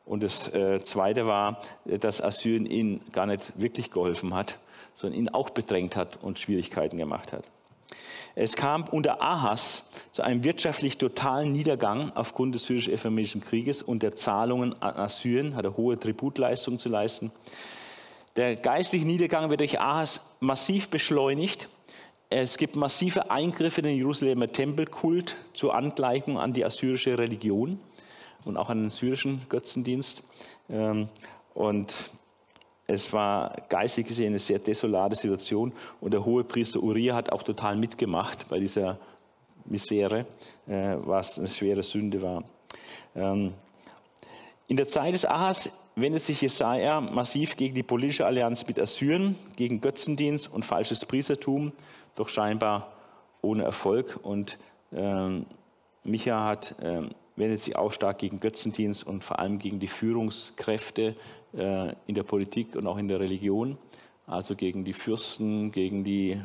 Und das äh, Zweite war, dass Assyrien ihnen gar nicht wirklich geholfen hat, sondern ihn auch bedrängt hat und Schwierigkeiten gemacht hat. Es kam unter Ahas zu einem wirtschaftlich totalen Niedergang aufgrund des syrisch-ephraimischen Krieges und der Zahlungen an Assyrien, hatte hohe Tributleistungen zu leisten. Der geistliche Niedergang wird durch Ahas massiv beschleunigt. Es gibt massive Eingriffe in den Jerusalemer Tempelkult zur Angleichung an die assyrische Religion und auch an den syrischen Götzendienst. Ähm, und es war geistig gesehen eine sehr desolate Situation und der hohe Priester Uriah hat auch total mitgemacht bei dieser Misere, äh, was eine schwere Sünde war. Ähm, in der Zeit des Ahas wendet sich Jesaja massiv gegen die politische Allianz mit Assyrien, gegen Götzendienst und falsches Priestertum, doch scheinbar ohne Erfolg. Und ähm, Micha hat ähm, wendet sich auch stark gegen Götzendienst und vor allem gegen die Führungskräfte in der Politik und auch in der Religion, also gegen die Fürsten, gegen, die,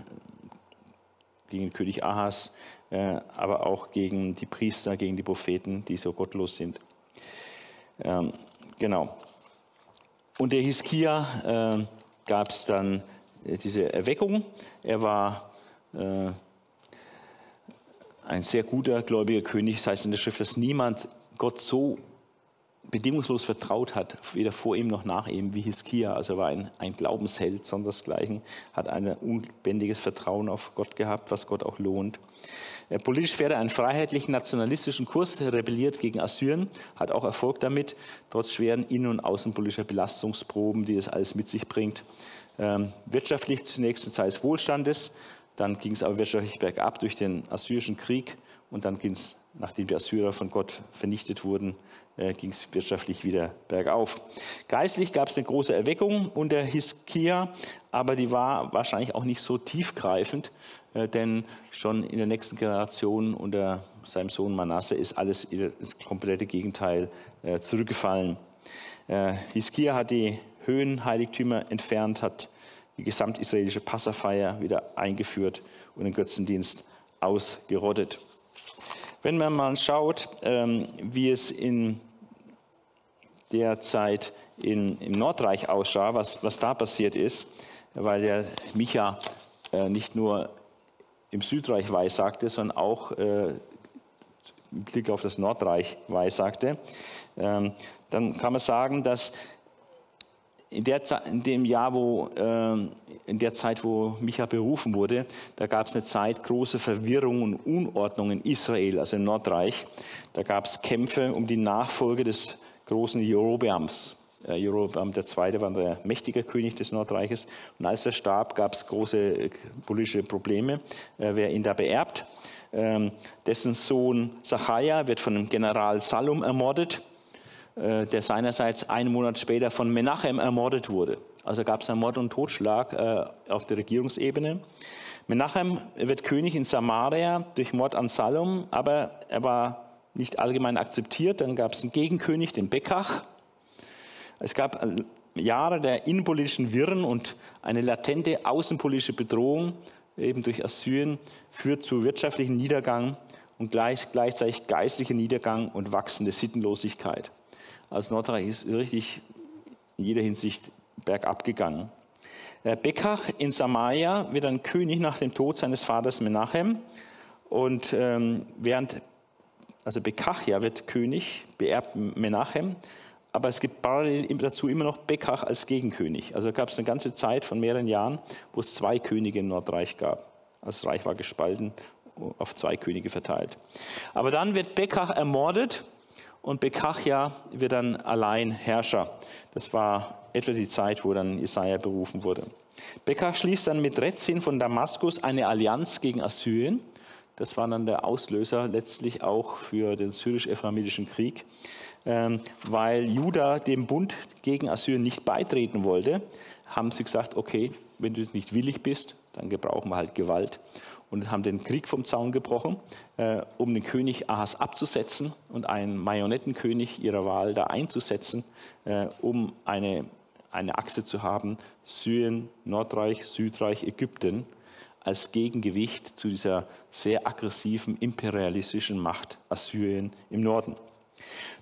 gegen König Ahas, äh, aber auch gegen die Priester, gegen die Propheten, die so gottlos sind. Ähm, genau. Und der Hiskia äh, gab es dann diese Erweckung. Er war ein sehr guter gläubiger König. Das heißt in der Schrift, dass niemand Gott so bedingungslos vertraut hat, weder vor ihm noch nach ihm, wie Hiskia. Also er war ein, ein Glaubensheld, sondersgleichen, hat ein unbändiges Vertrauen auf Gott gehabt, was Gott auch lohnt. Politisch fährt er einen freiheitlichen, nationalistischen Kurs, rebelliert gegen Assyrien, hat auch Erfolg damit, trotz schweren innen- und außenpolitischer Belastungsproben, die das alles mit sich bringt. Ähm, wirtschaftlich zunächst eine Zeit des Wohlstandes, dann ging es aber wirtschaftlich bergab durch den Assyrischen Krieg und dann ging es, nachdem die Assyrer von Gott vernichtet wurden, äh, ging es wirtschaftlich wieder bergauf. Geistlich gab es eine große Erweckung unter Hiskia, aber die war wahrscheinlich auch nicht so tiefgreifend, äh, denn schon in der nächsten Generation unter seinem Sohn Manasse ist alles das komplette Gegenteil äh, zurückgefallen. Hiskia hat die Höhenheiligtümer entfernt, hat die gesamtisraelische Passafeier wieder eingeführt und den Götzendienst ausgerottet. Wenn man mal schaut, ähm, wie es in der Zeit in, im Nordreich aussah, was, was da passiert ist, weil der Micha äh, nicht nur im Südreich weissagte, sondern auch äh, im Blick auf das Nordreich weissagte, ähm, dann kann man sagen, dass in, der, in dem Jahr, wo, äh, in der Zeit, wo Micha berufen wurde, da gab es eine Zeit große Verwirrung und Unordnung in Israel, also im Nordreich. Da gab es Kämpfe um die Nachfolge des großen Jerobeams. Äh, Jerobeam II. war der mächtige König des Nordreiches. Und als er starb, gab es große äh, politische Probleme, äh, wer ihn da beerbt. Ähm, dessen Sohn Sacharja wird von dem General Salum ermordet. Äh, der seinerseits einen Monat später von Menachem ermordet wurde. Also gab es einen Mord und Totschlag äh, auf der Regierungsebene. Menachem wird König in Samaria durch Mord an Salom, aber er war nicht allgemein akzeptiert. Dann gab es einen Gegenkönig, den Bekach. Es gab äh, Jahre der innenpolitischen Wirren und eine latente außenpolitische Bedrohung, eben durch Assyrien, führt zu wirtschaftlichen Niedergang und gleich, gleichzeitig geistlicher Niedergang und wachsende Sittenlosigkeit. Also Nordreich ist richtig in jeder Hinsicht bergab gegangen. Bekach in Samaria wird dann König nach dem Tod seines Vaters Menachem. Und ähm, während, also Bekachja wird König, beerbt Menachem, aber es gibt parallel dazu immer noch Bekach als Gegenkönig. Also gab es eine ganze Zeit von mehreren Jahren, wo es zwei Könige im Nordreich gab. Also das Reich war gespalten, auf zwei Könige verteilt. Aber dann wird Bekach ermordet und Bekachja wird dann allein Herrscher. Das war etwa die Zeit, wo dann Jesaja berufen wurde. Bekach schließt dann mit Rezin von Damaskus eine Allianz gegen Assyrien. Das war dann der Auslöser letztlich auch für den syrisch-ephraimitischen Krieg, ähm, weil Juda dem Bund gegen Assyrien nicht beitreten wollte, haben sie gesagt, okay, wenn du nicht willig bist, dann gebrauchen wir halt Gewalt und haben den Krieg vom Zaun gebrochen, äh, um den König Ahas abzusetzen und einen Marionettenkönig ihrer Wahl da einzusetzen, äh, um eine, eine Achse zu haben, Syrien, Nordreich, Südreich, Ägypten, als Gegengewicht zu dieser sehr aggressiven imperialistischen Macht Assyrien im Norden.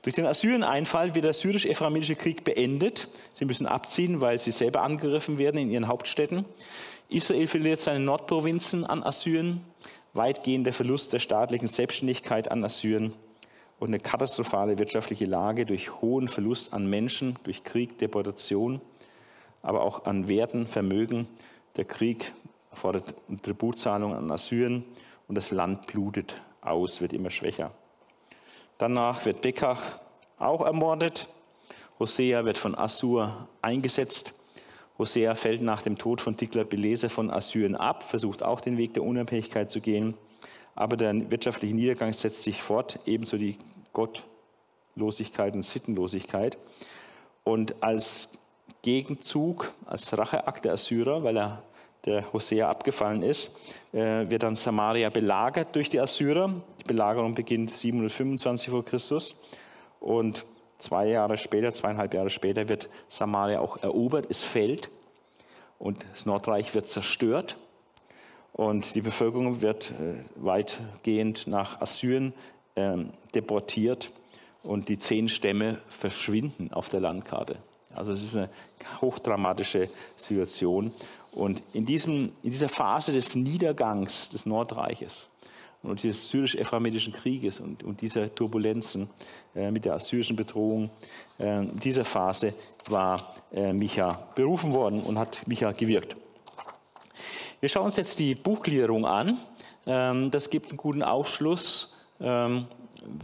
Durch den Assyrien-Einfall wird der syrisch-ephraimitische Krieg beendet. Sie müssen abziehen, weil sie selber angegriffen werden in ihren Hauptstädten. Israel verliert seine Nordprovinzen an Assyrien, weitgehender Verlust der staatlichen Selbstständigkeit an Assyrien und eine katastrophale wirtschaftliche Lage durch hohen Verlust an Menschen, durch Krieg, Deportation, aber auch an Werten, Vermögen. Der Krieg fordert Tributzahlungen an Assyrien und das Land blutet aus, wird immer schwächer. Danach wird Bekach auch ermordet. Hosea wird von Assur eingesetzt. Hosea fällt nach dem Tod von Tiglat-Pileser von Assyrien ab, versucht auch den Weg der Unabhängigkeit zu gehen. Aber der wirtschaftliche Niedergang setzt sich fort, ebenso die Gottlosigkeit und Sittenlosigkeit. Und als Gegenzug, als Racheakt der Assyrer, weil er der Hosea abgefallen ist, äh, wird dann Samaria belagert durch die Assyrer. Die Belagerung beginnt 725 vor Christus und zwei Jahre später, zweieinhalb Jahre später wird Samaria auch erobert, es fällt und das Nordreich wird zerstört und die Bevölkerung wird äh, weitgehend nach Assyrien ähm, deportiert und die zehn Stämme verschwinden auf der Landkarte. Also es ist eine hochdramatische Situation und in, diesem, in dieser Phase des Niedergangs des Nordreiches und des syrisch-ephraimischen Krieges und, und dieser Turbulenzen äh, mit der assyrischen Bedrohung, äh, in dieser Phase war äh, Micha berufen worden und hat Micha gewirkt. Wir schauen uns jetzt die Buchgliederung an. Ähm, das gibt einen guten Aufschluss, ähm,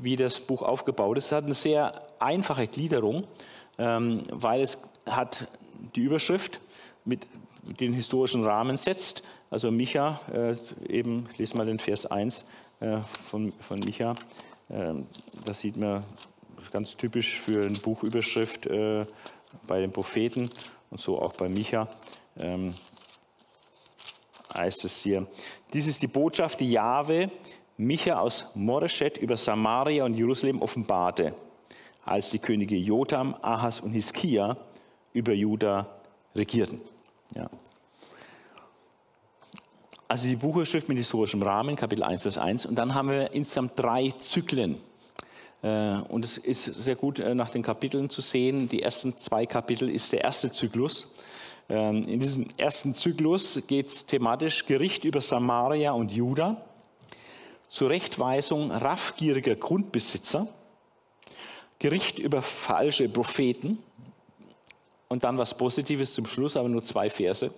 wie das Buch aufgebaut ist. Es hat eine sehr einfache Gliederung, ähm, weil es hat die Überschrift mit den historischen Rahmen setzt. Also Micha, äh, eben, lese mal den Vers 1 äh, von, von Micha. Äh, das sieht man ganz typisch für eine Buchüberschrift äh, bei den Propheten und so auch bei Micha. Ähm, heißt es hier, dies ist die Botschaft, die Jahwe Micha aus Moreshet über Samaria und Jerusalem offenbarte, als die Könige Jotam, Ahas und Hiskia über Juda regierten. Ja. Also die Buchüberschrift mit historischem Rahmen, Kapitel 1, Vers 1. Und dann haben wir insgesamt drei Zyklen. Äh, und es ist sehr gut äh, nach den Kapiteln zu sehen. Die ersten zwei Kapitel ist der erste Zyklus. Ähm, in diesem ersten Zyklus geht es thematisch Gericht über Samaria und Juda, Zurechtweisung raffgieriger Grundbesitzer, Gericht über falsche Propheten, und dann was Positives zum Schluss, aber nur zwei Verse.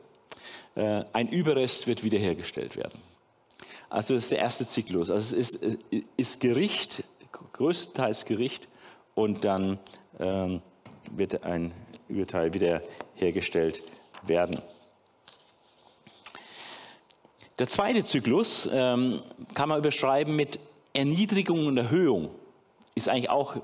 Äh, ein Überrest wird wiederhergestellt werden. Also das ist der erste Zyklus. Also es ist, äh, ist Gericht, größtenteils Gericht, und dann ähm, wird ein Überteil wiederhergestellt werden. Der zweite Zyklus ähm, kann man überschreiben mit Erniedrigung und Erhöhung. Ist eigentlich auch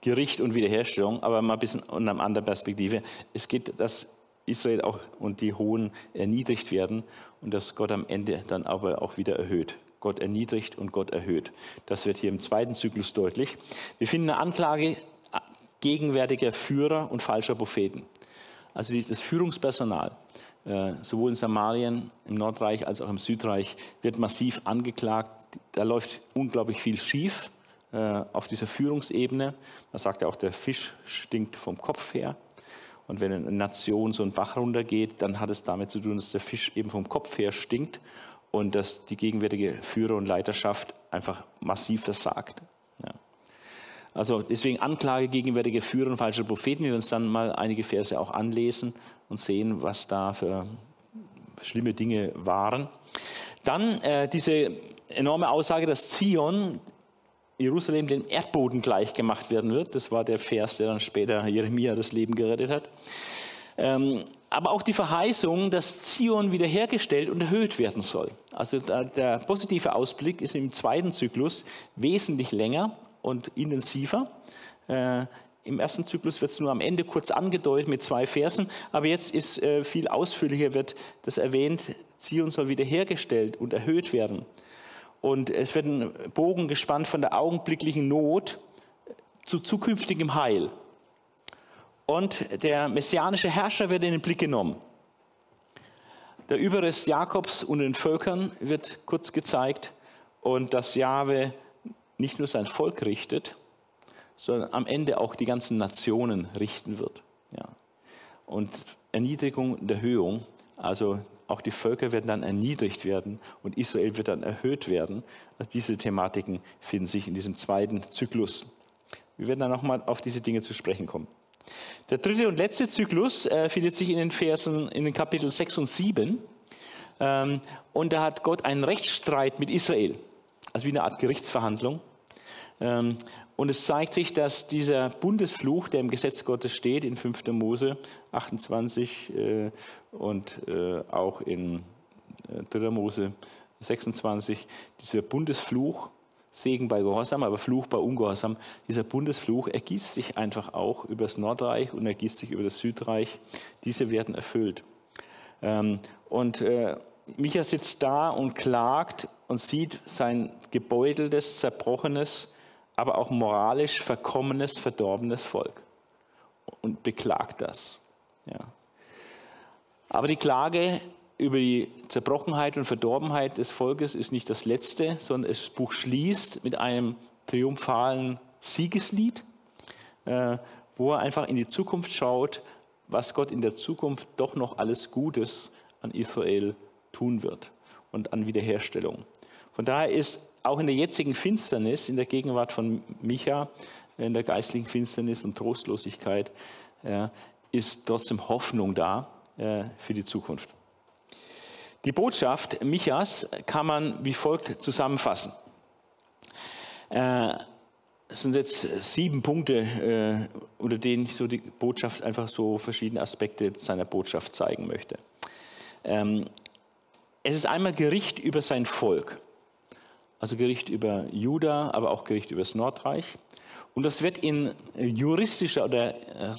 Gericht und Wiederherstellung, aber mal ein bisschen unter einer anderen Perspektive. Es geht, dass Israel auch und die Hohen erniedrigt werden und dass Gott am Ende dann aber auch wieder erhöht. Gott erniedrigt und Gott erhöht. Das wird hier im zweiten Zyklus deutlich. Wir finden eine Anklage gegenwärtiger Führer und falscher Propheten. Also das Führungspersonal, äh, sowohl in Samarien, im Nordreich als auch im Südreich, wird massiv angeklagt. Da läuft unglaublich viel schief. Äh, auf dieser Führungsebene. Man sagt ja auch, der Fisch stinkt vom Kopf her. Und wenn eine Nation so einen Bach runtergeht, dann hat es damit zu tun, dass der Fisch eben vom Kopf her stinkt und dass die gegenwärtige Führer und Leiterschaft einfach massiv versagt. Ja. Also deswegen Anklage gegenwärtige Führer und falsche Propheten. Wir uns dann mal einige Verse auch anlesen und sehen, was da für schlimme Dinge waren. Dann äh, diese enorme Aussage, dass Zion Jerusalem dem Erdboden gleich gemacht werden wird. Das war der Vers, der dann später Jeremia das Leben gerettet hat. Ähm, aber auch die Verheißung, dass Zion wiederhergestellt und erhöht werden soll. Also der positive Ausblick ist im zweiten Zyklus wesentlich länger und intensiver. Äh, Im ersten Zyklus wird es nur am Ende kurz angedeutet mit zwei Versen, aber jetzt ist äh, viel ausführlicher wird das erwähnt, Zion soll wiederhergestellt und erhöht werden. Und es wird ein Bogen gespannt von der augenblicklichen Not zu zukünftigem Heil. Und der messianische Herrscher wird in den Blick genommen. der Überrest Jakobs und den Völkern wird kurz gezeigt und dass Jahwe nicht nur sein Volk richtet, sondern am Ende auch die ganzen Nationen richten wird. Ja. Und Erniedrigung und Erhöhung, also auch die Völker werden dann erniedrigt werden und Israel wird dann erhöht werden. Also diese Thematiken finden sich in diesem zweiten Zyklus. Wir werden dann nochmal auf diese Dinge zu sprechen kommen. Der dritte und letzte Zyklus äh, findet sich in den Versen, in den Kapitel 6 und 7. Ähm, und da hat Gott einen Rechtsstreit mit Israel, also wie eine Art Gerichtsverhandlung. Ähm, und es zeigt sich, dass dieser Bundesfluch, der im Gesetz Gottes steht, in 5. Mose 28 äh, und äh, auch in äh, 3. Mose 26, dieser Bundesfluch, Segen bei Gehorsam, aber Fluch bei Ungehorsam, dieser Bundesfluch ergießt sich einfach auch über das Nordreich und ergießt sich über das Südreich. Diese werden erfüllt. Ähm, und äh, Micha sitzt da und klagt und sieht sein gebeuteltes, zerbrochenes, aber auch moralisch verkommenes, verdorbenes Volk und beklagt das. Ja. Aber die Klage über die Zerbrochenheit und Verdorbenheit des Volkes ist nicht das letzte, sondern das Buch schließt mit einem triumphalen Siegeslied, äh, wo er einfach in die Zukunft schaut, was Gott in der Zukunft doch noch alles Gutes an Israel tun wird und an Wiederherstellung. Von daher ist auch in der jetzigen Finsternis, in der Gegenwart von Micha, in der geistlichen Finsternis und Trostlosigkeit, ist trotzdem Hoffnung da äh, für die Zukunft. Die Botschaft Michas kann man wie folgt zusammenfassen. Äh, es sind jetzt sieben Punkte, äh, unter denen ich so die Botschaft einfach so verschiedene Aspekte seiner Botschaft zeigen möchte. Ähm, es ist einmal Gericht über sein Volk. Also Gericht über Juda, aber auch Gericht über das Nordreich. Und das wird in juristischer oder äh,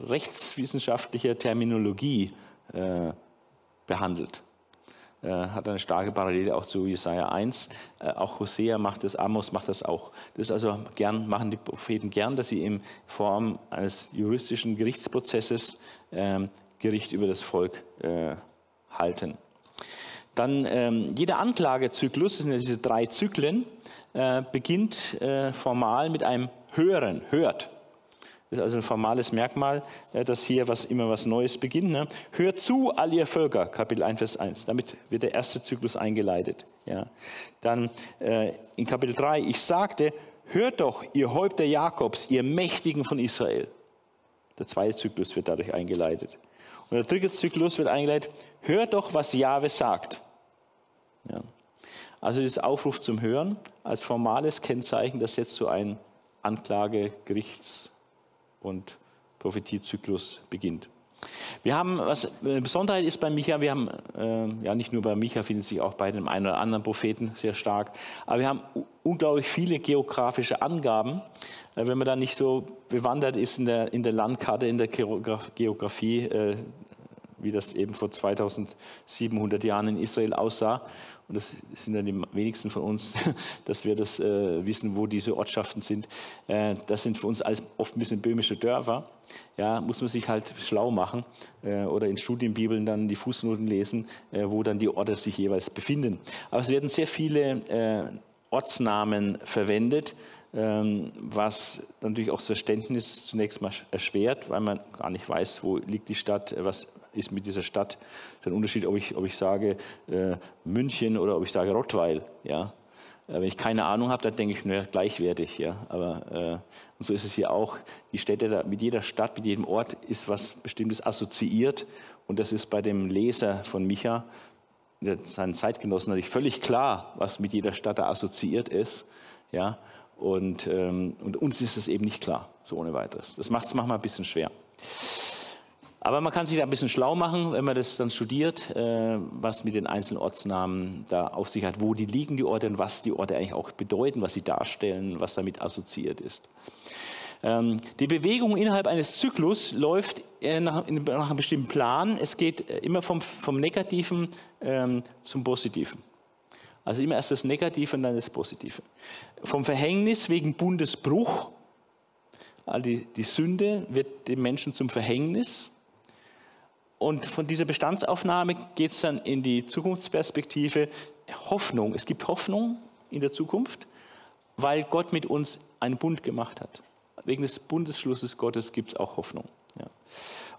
rechtswissenschaftlicher Terminologie äh, behandelt. Äh, hat eine starke Parallele auch zu Jesaja 1. Äh, auch Hosea macht das, Amos macht das auch. Das also gern, machen die Propheten gern, dass sie in Form eines juristischen Gerichtsprozesses ähm, Gericht über das Volk äh, halten. Dann ähm, jeder Anklagezyklus, das sind ja diese drei Zyklen, äh, beginnt äh, formal mit einem Hören, hört. Das ist also ein formales Merkmal, äh, dass hier was, immer was Neues beginnt. Ne? Hört zu, all ihr Völker, Kapitel 1, Vers 1. Damit wird der erste Zyklus eingeleitet. Ja. Dann äh, in Kapitel 3, ich sagte, hört doch, ihr Häupter Jakobs, ihr Mächtigen von Israel. Der zweite Zyklus wird dadurch eingeleitet. Und der dritte Zyklus wird eingeleitet, hört doch, was Jahwe sagt. Ja. Also das Aufruf zum Hören als formales Kennzeichen, das jetzt so ein Anklage-, Gerichts- und Prophetiezyklus beginnt. Wir haben, was eine Besonderheit ist bei Micha, wir haben, äh, ja nicht nur bei Micha, findet sich auch bei dem einen oder anderen Propheten sehr stark, aber wir haben unglaublich viele geografische Angaben. Äh, wenn man da nicht so bewandert ist in der, in der Landkarte, in der Geografie, äh, wie das eben vor 2700 Jahren in Israel aussah. Und das sind ja die wenigsten von uns, dass wir das äh, wissen, wo diese Ortschaften sind. Äh, das sind für uns oft ein bisschen böhmische Dörfer. Ja, muss man sich halt schlau machen äh, oder in Studienbibeln dann die Fußnoten lesen, äh, wo dann die Orte sich jeweils befinden. Aber es werden sehr viele äh, Ortsnamen verwendet, ähm, was natürlich auch das Verständnis zunächst mal erschwert, weil man gar nicht weiß, wo liegt die Stadt, was ist mit dieser Stadt. Ein Unterschied, ob ich, ob ich sage äh, München oder ob ich sage Rottweil. Ja? Äh, wenn ich keine Ahnung habe, dann denke ich, naja, gleichwertig. Ja? Aber äh, und so ist es hier auch. Die Städte, da, mit jeder Stadt, mit jedem Ort ist was Bestimmtes assoziiert. Und das ist bei dem Leser von Micha, seinen Zeitgenossen, natürlich völlig klar, was mit jeder Stadt da assoziiert ist. Ja? Und, ähm, und uns ist es eben nicht klar, so ohne weiteres. Das macht es manchmal ein bisschen schwer. Aber man kann sich da ein bisschen schlau machen, wenn man das dann studiert, äh, was mit den einzelnen Ortsnamen da auf sich hat, wo die liegen, die Orte und was die Orte eigentlich auch bedeuten, was sie darstellen, was damit assoziiert ist. Ähm, die Bewegung innerhalb eines Zyklus läuft äh, nach, einem bestimmten Plan. Es geht äh, immer vom, vom Negativen ähm, zum Positiven. Also immer erst das Negative und dann das Positive. Vom Verhängnis wegen Bundesbruch, also die, die Sünde wird dem Menschen zum Verhängnis und von dieser Bestandsaufnahme geht es dann in die Zukunftsperspektive. Hoffnung, es gibt Hoffnung in der Zukunft, weil Gott mit uns einen Bund gemacht hat. Wegen des Bundesschlusses Gottes gibt es auch Hoffnung. Ja.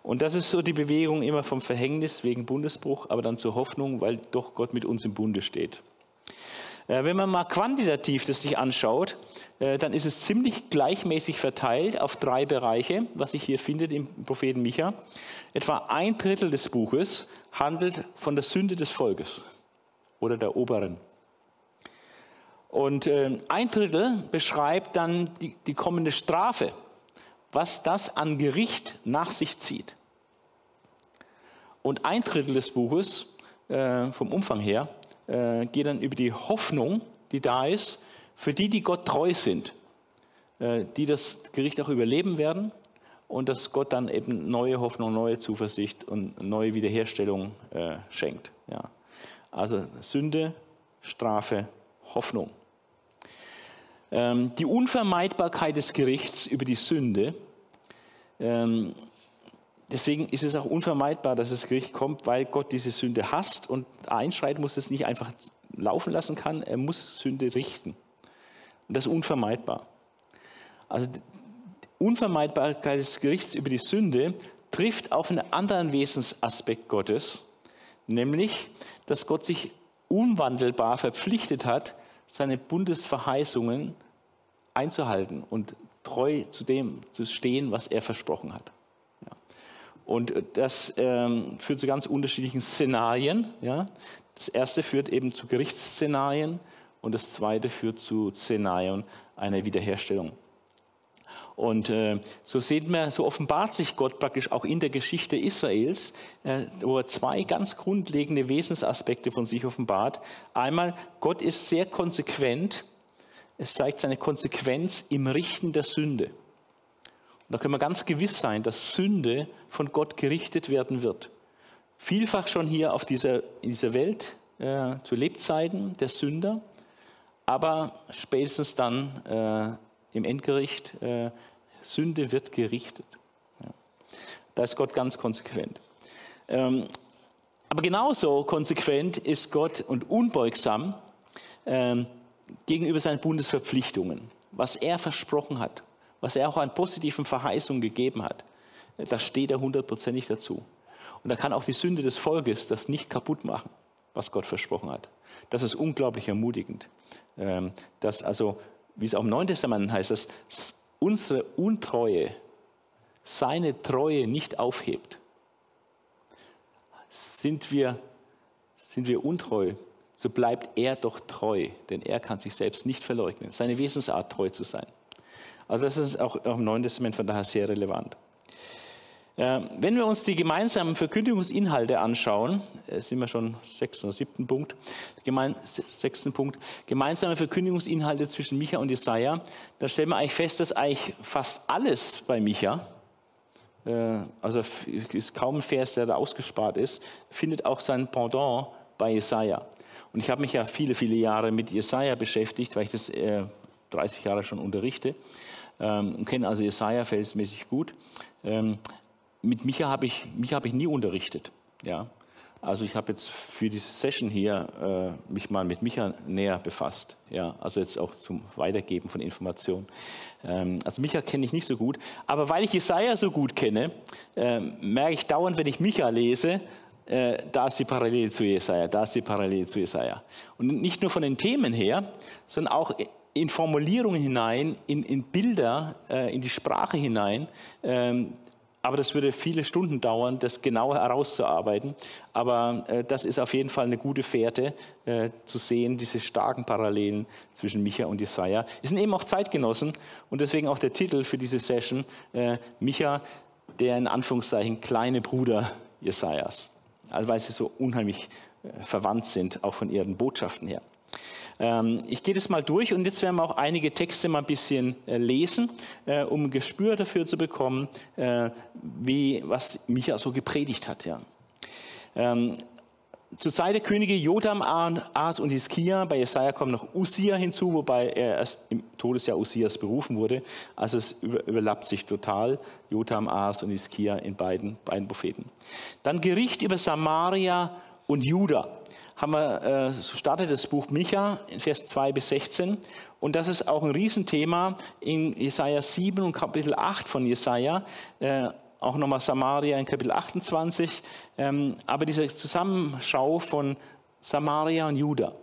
Und das ist so die Bewegung immer vom Verhängnis wegen Bundesbruch, aber dann zur Hoffnung, weil doch Gott mit uns im Bunde steht. Äh, wenn man mal quantitativ das sich anschaut, äh, dann ist es ziemlich gleichmäßig verteilt auf drei Bereiche, was sich hier findet im Propheten Micha. Etwa ein Drittel des Buches handelt von der Sünde des Volkes oder der Oberen. Und äh, ein Drittel beschreibt dann die, die kommende Strafe, was das an Gericht nach sich zieht. Und ein Drittel des Buches, vom Umfang her, äh, geht dann über die Hoffnung, die da ist, für die, die Gott treu sind, äh, die das Gericht auch überleben werden und dass Gott dann eben neue Hoffnung, neue Zuversicht und neue Wiederherstellung äh, schenkt. Ja. Also Sünde, Strafe, Hoffnung. Ähm, die Unvermeidbarkeit des Gerichts über die Sünde ähm, Deswegen ist es auch unvermeidbar, dass das Gericht kommt, weil Gott diese Sünde hasst und einschreiten muss, es nicht einfach laufen lassen kann. Er muss Sünde richten. Und das ist unvermeidbar. Also Unvermeidbarkeit des Gerichts über die Sünde trifft auf einen anderen Wesensaspekt Gottes, nämlich, dass Gott sich unwandelbar verpflichtet hat, seine Bundesverheißungen einzuhalten und treu zu dem zu stehen, was er versprochen hat. Und das ähm, führt zu ganz unterschiedlichen Szenarien. Ja? Das erste führt eben zu Gerichtsszenarien und das zweite führt zu Szenarien einer Wiederherstellung. Und äh, so sehen wir, so offenbart sich Gott praktisch auch in der Geschichte Israels, äh, wo er zwei ganz grundlegende Wesensaspekte von sich offenbart. Einmal, Gott ist sehr konsequent. Es zeigt seine Konsequenz im Richten der Sünde. Und da können wir ganz gewiss sein, dass Sünde von Gott gerichtet werden wird. Vielfach schon hier auf dieser, in dieser Welt äh, zu Lebzeiten der Sünder, aber spätestens dann äh, im Endgericht, äh, Sünde wird gerichtet. Ja. Da ist Gott ganz konsequent. Ähm, aber genauso konsequent ist Gott und unbeugsam ähm, gegenüber seinen Bundesverpflichtungen, was er versprochen hat was er auch an positiven Verheißungen gegeben hat, da steht er hundertprozentig dazu. Und da kann auch die Sünde des Volkes das nicht kaputt machen, was Gott versprochen hat. Das ist unglaublich ermutigend. Ähm, dass also, wie es auch im Neuen Testament heißt, dass unsere Untreue seine Treue nicht aufhebt. Sind wir, sind wir untreu, so bleibt er doch treu, denn er kann sich selbst nicht verleugnen. Seine Wesensart treu zu sein. Also das ist auch, auch im Neuen Testament von daher sehr relevant. Äh, wenn wir uns die gemeinsamen Verkündigungsinhalte anschauen, äh, sind wir schon sechsten oder siebten Punkt, gemein, sechsten Punkt, gemeinsame Verkündigungsinhalte zwischen Micha und Jesaja, da stellen wir eigentlich fest, dass eigentlich fast alles bei Micha, äh, also ist kaum ein Vers, der da ausgespart ist, findet auch sein Pendant bei Jesaja. Und ich habe mich ja viele, viele Jahre mit Jesaja beschäftigt, weil ich das 30 Jahre schon unterrichte ähm, und kenne also Jesaja verhältnismäßig gut. Mit Micha habe ich, Micha hab ich nie unterrichtet. Ja. Also ich habe jetzt für diese Session hier äh, mich mal mit Micha näher befasst. Ja, also jetzt auch zum Weitergeben von Informationen. Ähm, also Micha kenne ich nicht so gut, aber weil ich Jesaja so gut kenne, äh, merke ich dauernd, wenn ich Micha lese, äh, da ist die Parallele zu Jesaja, da ist die Parallele zu Jesaja. Und nicht nur von den Themen her, sondern auch in Formulierungen hinein, in, in Bilder, äh, in die Sprache hinein. Ähm, aber das würde viele Stunden dauern, das genauer herauszuarbeiten. Aber äh, das ist auf jeden Fall eine gute Fährte, äh, zu sehen, diese starken Parallelen zwischen Micha und Jesaja. Es sind eben auch Zeitgenossen und deswegen auch der Titel für diese Session, äh, Micha, der in Anführungszeichen kleine Bruder Jesajas. Also weil sie so unheimlich äh, verwandt sind, auch von ihren Botschaften her. Ähm, ich gehe das mal durch und jetzt werden wir auch einige Texte mal ein bisschen äh, lesen, äh, um ein Gespür dafür zu bekommen, äh, wie, was Micha so gepredigt hat. Ja. Ähm, zur Zeit der Könige Jotam, As und Hiskia, bei Jesaja kommt noch Usia hinzu, wobei er erst im Todesjahr Usias berufen wurde. Also es überlappt sich total, Jotam, As und Hiskia in beiden, beiden Propheten. Dann Gericht über Samaria und Juda. Haben wir, äh, so startet das Buch Micha in Vers 2 bis 16. Und das ist auch ein Riesenthema in Jesaja 7 und Kapitel 8 von Jesaja. Äh, auch nochmal Samaria in Kapitel 28. Ähm, aber diese Zusammenschau von Samaria und Juda,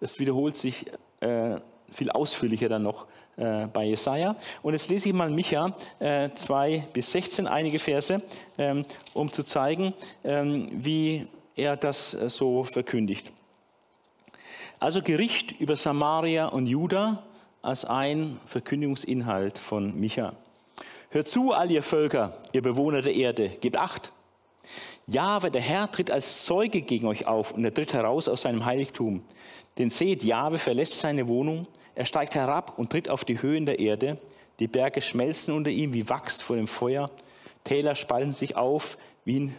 das wiederholt sich äh, viel ausführlicher dann noch äh, bei Jesaja. Und jetzt lese ich mal Micha äh, 2 bis 16, einige Verse, ähm, um zu zeigen, ähm, wie er das äh, so verkündigt. Also Gericht über Samaria und Juda als ein Verkündigungsinhalt von Micha. Hört zu, all ihr Völker, ihr Bewohner der Erde, gebt acht. Jahwe, der Herr, tritt als Zeuge gegen euch auf und er tritt heraus aus seinem Heiligtum. Denn seht, Jahwe verlässt seine Wohnung, er steigt herab und tritt auf die Höhen der Erde. Die Berge schmelzen unter ihm wie Wachs vor dem Feuer. Täler spalten sich auf wie ein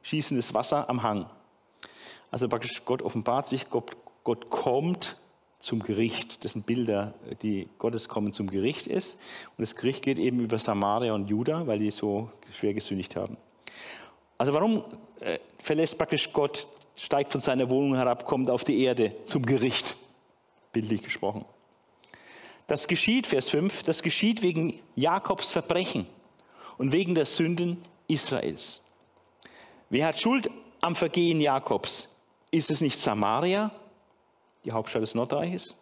hinabschießendes Wasser am Hang. Also praktisch Gott offenbart sich, Gott, Gott kommt zum Gericht. Das sind Bilder, die Gottes kommen zum Gericht ist. Und das Gericht geht eben über Samaria und Juda, weil die so schwer gesündigt haben. Also warum äh, verlässt praktisch Gott, steigt von seiner Wohnung herab, kommt auf die Erde zum Gericht, bildlich gesprochen. Das geschieht, Vers 5, das geschieht wegen Jakobs Verbrechen und wegen der Sünden Israels. Wer hat Schuld am Vergehen Jakobs? Ist es nicht Samaria? die Hauptstadt des Nordreiches?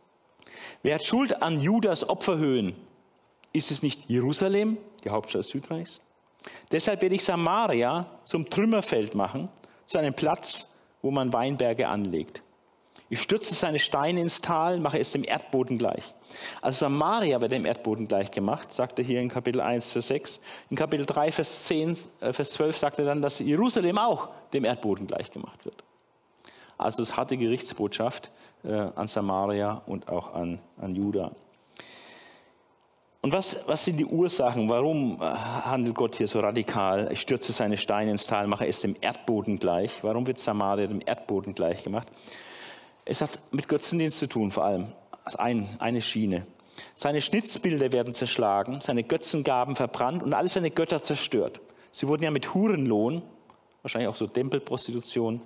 Wer hat Schuld an Judas Opferhöhen? Ist es nicht Jerusalem, die Hauptstadt des Südreichs? Deshalb werde ich Samaria zum Trümmerfeld machen, zu einem Platz, wo man Weinberge anlegt. Ich stürze seine Steine ins Tal, mache es dem Erdboden gleich. Also Samaria wird dem Erdboden gleich gemacht, sagt er hier in Kapitel 1, Vers 6. In Kapitel 3, Vers 10, äh, Vers 12 sagt er dann, dass Jerusalem auch dem Erdboden gleich gemacht wird. Also es hatte Gerichtsbotschaft äh, an Samaria und auch an, an Juda. Und was, was sind die Ursachen? Warum äh, handelt Gott hier so radikal? Ich stürze seine Steine ins Tal, mache es dem Erdboden gleich. Warum wird Samaria dem Erdboden gleich gemacht? Es hat mit Götzendienst zu tun, vor allem. als ein, eine Schiene. Seine Schnitzbilder werden zerschlagen, seine Götzengaben verbrannt und alle seine Götter zerstört. Sie wurden ja mit Hurenlohn, wahrscheinlich auch so Tempelprostitution,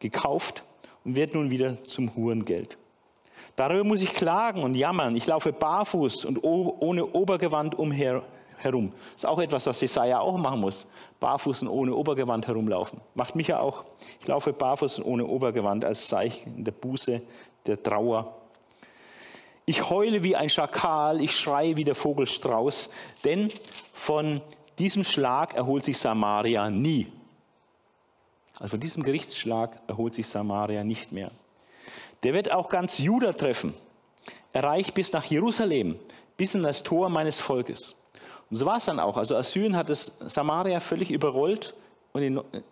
gekauft und wird nun wieder zum Hurengeld. Darüber muss ich klagen und jammern. Ich laufe barfuß und ohne Obergewand umher herum. Das ist auch etwas, was Jesaja auch machen muss. Barfuß und ohne Obergewand herumlaufen. Macht mich ja auch. Ich laufe barfuß und ohne Obergewand als Zeichen der Buße, der Trauer. Ich heule wie ein Schakal, ich schreie wie der Vogelstrauß, denn von diesem Schlag erholt sich Samaria nie. Also von diesem Gerichtsschlag erholt sich Samaria nicht mehr. Der wird auch ganz Juda treffen. Er reicht bis nach Jerusalem, bis in das Tor meines Volkes. Und so war es dann auch. Also Assyrien hat es Samaria völlig überrollt und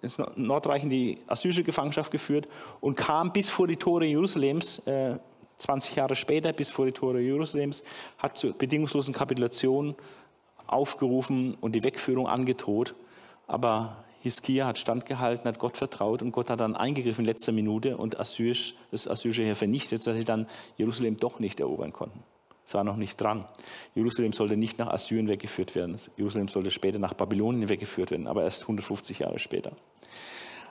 ins Nordreich in die assyrische Gefangenschaft geführt und kam bis vor die Tore Jerusalems, äh, 20 Jahre später, bis vor die Tore Jerusalems, hat zur bedingungslosen Kapitulation aufgerufen und die Wegführung angedroht. Aber Hiskia hat standgehalten, hat Gott vertraut und Gott hat dann eingegriffen in letzter Minute und Assyrisch, das assyrische Heer vernichtet, sodass sie dann Jerusalem doch nicht erobern konnten. Es war noch nicht dran. Jerusalem sollte nicht nach Assyrien weggeführt werden. Jerusalem sollte später nach Babylonien weggeführt werden, aber erst 150 Jahre später.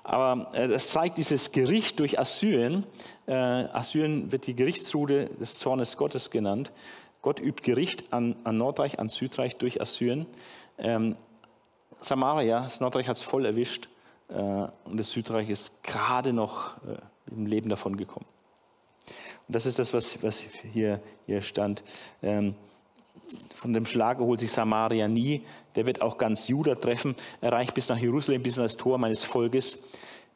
Aber äh, das zeigt dieses Gericht durch Assyrien. Äh, Assyrien wird die Gerichtsrude des Zornes Gottes genannt. Gott übt Gericht an, an Nordreich, an Südreich durch Assyrien. Ähm, Samaria, das Nordreich hat es voll erwischt äh, und das Südreich ist gerade noch im Leben davon gekommen. Und das ist das, was, was hier, hier stand. Ähm, von dem Schlag erholt sich Samaria nie. Der wird auch ganz Juda treffen. Er reicht bis nach Jerusalem, bis an Tor meines Volkes.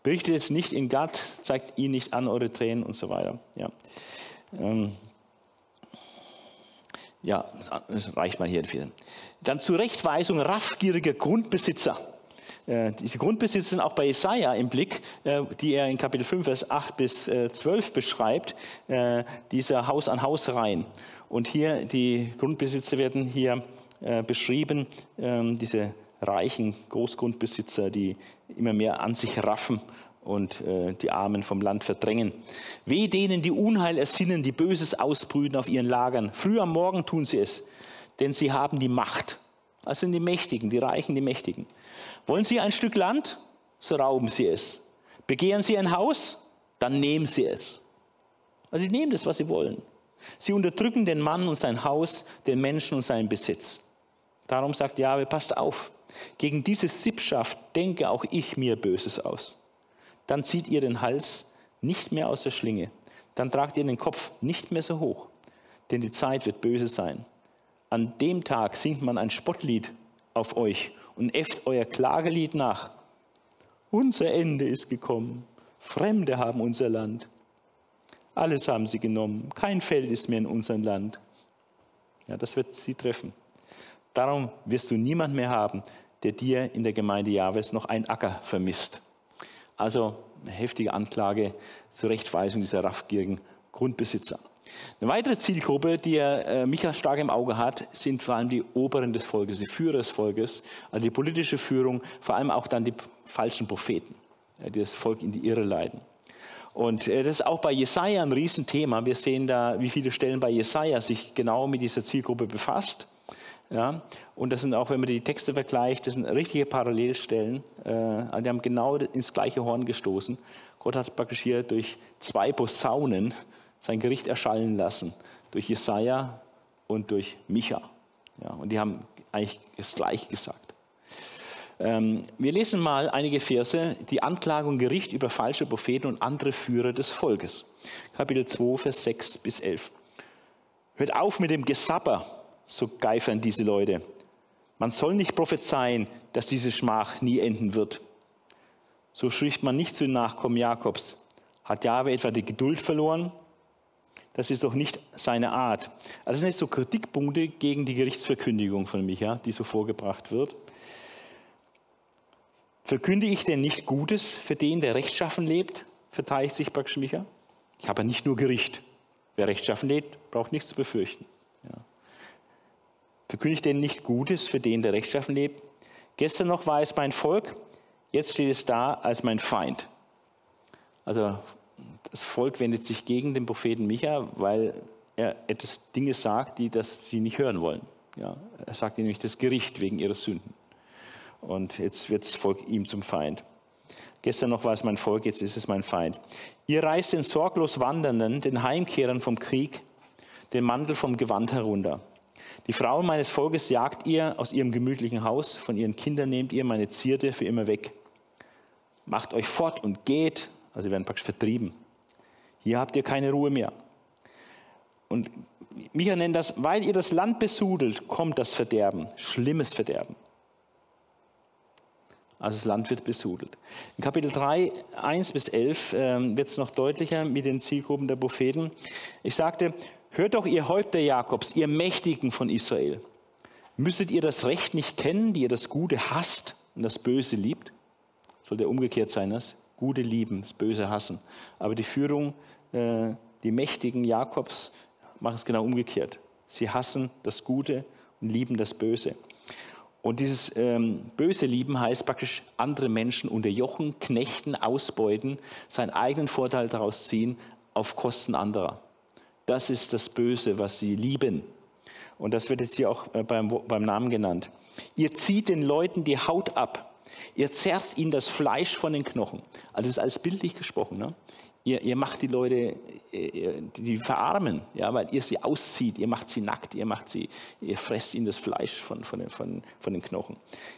Berichtet es nicht in Gad, zeigt ihn nicht an eure Tränen und so weiter. Ja. Ähm, ja, das reicht mal hier. Dann Zurechtweisung raffgieriger Grundbesitzer. Äh, diese Grundbesitzer sind auch bei Jesaja im Blick, äh, die er in Kapitel 5, Vers 8 bis 12 äh, beschreibt, dieser Haus an Haus rein. Und hier, die Grundbesitzer werden hier beschrieben, ähm, diese reichen Großgrundbesitzer, die immer mehr an sich raffen und die Armen vom Land verdrängen. Weh denen, die Unheil ersinnen, die Böses ausbrüten auf ihren Lagern. Früh am Morgen tun sie es, denn sie haben die Macht. Das sind die Mächtigen, die Reichen, die Mächtigen. Wollen sie ein Stück Land? So rauben sie es. Begehren sie ein Haus? Dann nehmen sie es. Also sie nehmen das, was sie wollen. Sie unterdrücken den Mann und sein Haus, den Menschen und seinen Besitz. Darum sagt Jahwe, passt auf. Gegen diese Sippschaft denke auch ich mir Böses aus. Dann zieht ihr den Hals nicht mehr aus der Schlinge. Dann tragt ihr den Kopf nicht mehr so hoch. Denn die Zeit wird böse sein. An dem Tag singt man ein Spottlied auf euch und äfft euer Klagelied nach. Unser Ende ist gekommen. Fremde haben unser Land. Alles haben sie genommen. Kein Feld ist mehr in unserem Land. Ja, das wird sie treffen. Darum wirst du niemand mehr haben, der dir in der Gemeinde Jahwes noch einen Acker vermisst. Also eine heftige Anklage zur Rechtweisung dieser raffgierigen Grundbesitzer. Eine weitere Zielgruppe, die er, äh, Micha stark im Auge hat, sind vor allem die Oberen des Volkes, die Führer des Volkes, also die politische Führung, vor allem auch dann die falschen Propheten, äh, die das Volk in die Irre leiten. Und äh, das ist auch bei Jesaja ein Riesenthema. Wir sehen da, wie viele Stellen bei Jesaja sich genau mit dieser Zielgruppe befasst. Ja, und das sind auch, wenn man die Texte vergleicht, das sind richtige Parallelstellen. Äh, die haben genau ins gleiche Horn gestoßen. Gott hat praktisch hier durch zwei Posaunen sein Gericht erschallen lassen. Durch Jesaja und durch Micha. Ja, und die haben eigentlich das Gleiche gesagt. Ähm, wir lesen mal einige Verse, die Anklage und Gericht über falsche Propheten und andere Führer des Volkes. Kapitel 2, Vers 6 bis 11. Hört auf mit dem Gesapper, so geifern diese Leute. Man soll nicht prophezeien, dass diese Schmach nie enden wird. So spricht man nicht zu den Nachkommen Jakobs. Hat Jahwe etwa die Geduld verloren? Das ist doch nicht seine Art. Also das sind jetzt so Kritikpunkte gegen die Gerichtsverkündigung von Micha, die so vorgebracht wird. Verkünde ich denn nicht Gutes für den, der rechtschaffen lebt? verteidigt sich praktisch Micha. Ich habe ja nicht nur Gericht. Wer rechtschaffen lebt, braucht nichts zu befürchten. Ja. Verkünde ich denn nicht Gutes für den, der rechtschaffen lebt? Gestern noch war es mein Volk, jetzt steht es da als mein Feind. Also das Volk wendet sich gegen den Propheten Micha, weil er etwas Dinge sagt, die das sie nicht hören wollen. Ja, er sagt nämlich das Gericht wegen ihrer Sünden. Und jetzt wird das Volk ihm zum Feind. Gestern noch war es mein Volk, jetzt ist es mein Feind. Ihr reißt den sorglos Wandernden, den Heimkehrern vom Krieg, den Mantel vom Gewand herunter. Die Frauen meines Volkes jagt ihr aus ihrem gemütlichen Haus, von ihren Kindern nehmt ihr meine Zierde für immer weg. Macht euch fort und geht, also sie werden praktisch vertrieben. Hier habt ihr keine Ruhe mehr. Und Micha nennt das, weil ihr das Land besudelt, kommt das Verderben, schlimmes Verderben. Also das Land wird besudelt. In Kapitel 3, 1 bis 11 äh, wird es noch deutlicher mit den Zielgruppen der Propheten. Ich sagte, hört doch ihr Häupter Jakobs, ihr Mächtigen von Israel. Müsstet ihr das Recht nicht kennen, die ihr das Gute hasst und das Böse liebt? Soll der umgekehrt sein, das? Gute lieben, das Böse hassen. Aber die Führung, äh, die Mächtigen Jakobs machen es genau umgekehrt. Sie hassen das Gute und lieben das Böse. Und dieses ähm, böse Lieben heißt praktisch andere Menschen unterjochen, knechten, ausbeuten, seinen eigenen Vorteil daraus ziehen auf Kosten anderer. Das ist das Böse, was sie lieben. Und das wird jetzt hier auch äh, beim, beim Namen genannt. Ihr zieht den Leuten die Haut ab. Ihr zerrt ihnen das Fleisch von den Knochen. Also das ist alles bildlich gesprochen. Ne? Ihr, ihr macht die Leute, äh, die verarmen, ja, weil ihr sie auszieht, ihr macht sie nackt, ihr macht sie, ihr fresst ihnen das Fleisch von, von, den, von, von den Knochen.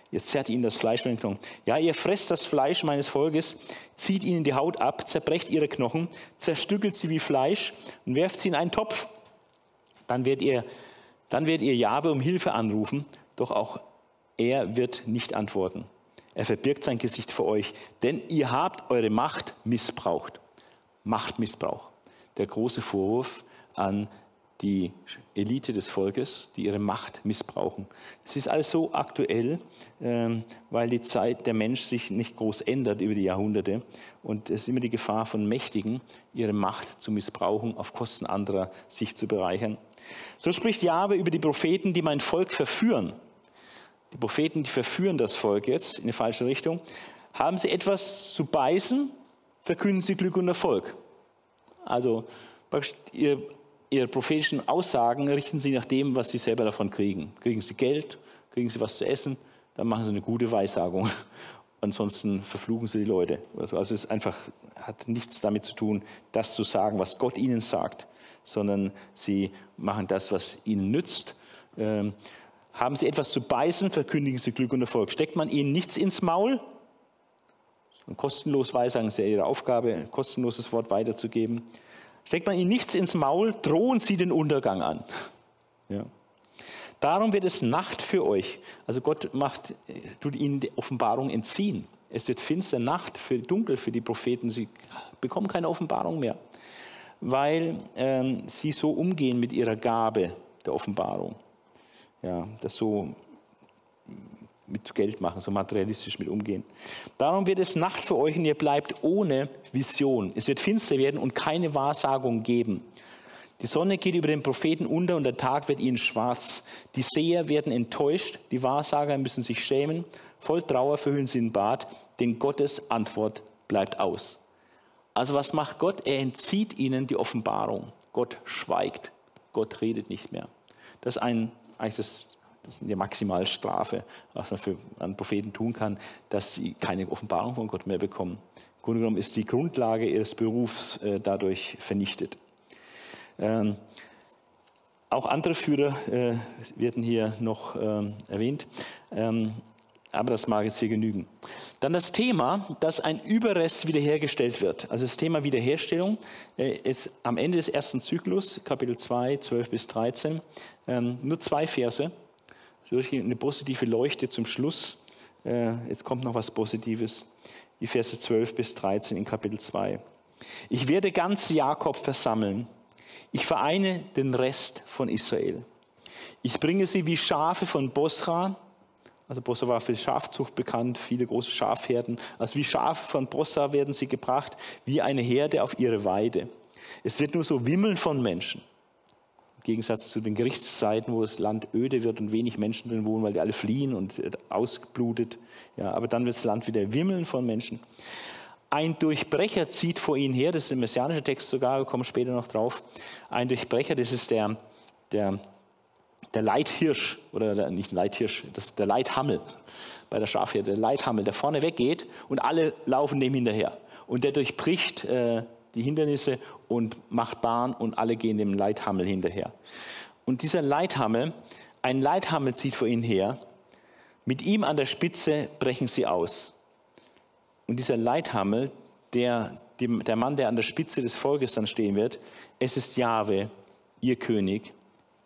Ihr zerrt ihnen das Fleisch von den Knochen. Ja, ihr fresst das Fleisch meines Volkes, zieht ihnen die Haut ab, zerbrecht ihre Knochen, zerstückelt sie wie Fleisch und werft sie in einen Topf. Dann werdet ihr, dann ihr Jahwe um Hilfe anrufen, doch auch er wird nicht antworten. Er verbirgt sein Gesicht vor euch, denn ihr habt eure Macht missbraucht. Machtmissbrauch. Der große Vorwurf an die Elite des Volkes, die ihre Macht missbrauchen. Es ist alles so aktuell, ähm, weil die Zeit der Mensch sich nicht groß ändert über die Jahrhunderte und es ist immer die Gefahr von Mächtigen, ihre Macht zu missbrauchen, auf Kosten anderer sich zu bereichern. So spricht Jahwe über die Propheten, die mein Volk verführen. Die Propheten, die verführen das Volk jetzt in die falsche Richtung. Haben sie etwas zu beißen verkünden sie Glück und Erfolg. Also ihr, ihre prophetischen Aussagen richten sie nach dem, was sie selber davon kriegen. Kriegen sie Geld, kriegen sie was zu essen, dann machen sie eine gute Weissagung. Ansonsten verfluchen sie die Leute. Also, also es einfach, hat nichts damit zu tun, das zu sagen, was Gott ihnen sagt, sondern sie machen das, was ihnen nützt. Ähm, haben sie etwas zu beißen, verkündigen sie Glück und Erfolg. Steckt man ihnen nichts ins Maul, und kostenlos weissagen ja ihre Aufgabe, kostenloses Wort weiterzugeben. Steckt man ihnen nichts ins Maul, drohen sie den Untergang an. Ja. Darum wird es Nacht für euch. Also Gott macht, tut ihnen die Offenbarung entziehen. Es wird finster Nacht für dunkel für die Propheten. Sie bekommen keine Offenbarung mehr, weil ähm, sie so umgehen mit ihrer Gabe der Offenbarung. Ja, das so mit Geld machen, so materialistisch mit umgehen. Darum wird es Nacht für euch und ihr bleibt ohne Vision. Es wird finster werden und keine Wahrsagung geben. Die Sonne geht über den Propheten unter und der Tag wird ihnen schwarz. Die Seher werden enttäuscht, die Wahrsager müssen sich schämen. Voll Trauer verhüllen sie den Bart, denn Gottes Antwort bleibt aus. Also was macht Gott? Er entzieht ihnen die Offenbarung. Gott schweigt. Gott redet nicht mehr. Das ist ein, eigentlich das das ist die Maximalstrafe, was man für einen Propheten tun kann, dass sie keine Offenbarung von Gott mehr bekommen. Im Grunde genommen ist die Grundlage ihres Berufs äh, dadurch vernichtet. Ähm, auch andere Führer äh, werden hier noch ähm, erwähnt, ähm, aber das mag jetzt hier genügen. Dann das Thema, dass ein Überrest wiederhergestellt wird. Also das Thema Wiederherstellung äh, ist am Ende des ersten Zyklus, Kapitel 2, 12 bis 13, ähm, nur zwei Verse durch eine positive Leuchte zum Schluss. Äh, jetzt kommt noch was Positives. Die Verse 12 bis 13 in Kapitel 2. Ich werde ganz Jakob versammeln. Ich vereine den Rest von Israel. Ich bringe sie wie Schafe von Bosra. Also Bosra war für Schafzucht bekannt, viele große Schafherden. Also wie Schafe von Bosra werden sie gebracht, wie eine Herde auf ihre Weide. Es wird nur so wimmeln von Menschen. Im Gegensatz zu den Gerichtszeiten, wo das Land öde wird und wenig Menschen drin wohnen, weil die alle fliehen und ausgeblutet. Ja, aber dann wird das Land wieder wimmeln von Menschen. Ein Durchbrecher zieht vor ihnen her, das ist ein messianischer Text sogar, wir kommen später noch drauf. Ein Durchbrecher, das ist der, der, der Leithirsch, oder der, nicht Leithirsch, das der Leithammel bei der Schafherde, der Leithammel, der vorne weggeht und alle laufen dem hinterher. Und der durchbricht äh, die Hindernisse und macht Bahn und alle gehen dem Leithammel hinterher. Und dieser Leithammel, ein Leithammel zieht vor ihnen her, mit ihm an der Spitze brechen sie aus. Und dieser Leithammel, der, der Mann, der an der Spitze des Volkes dann stehen wird, es ist Jahwe, ihr König,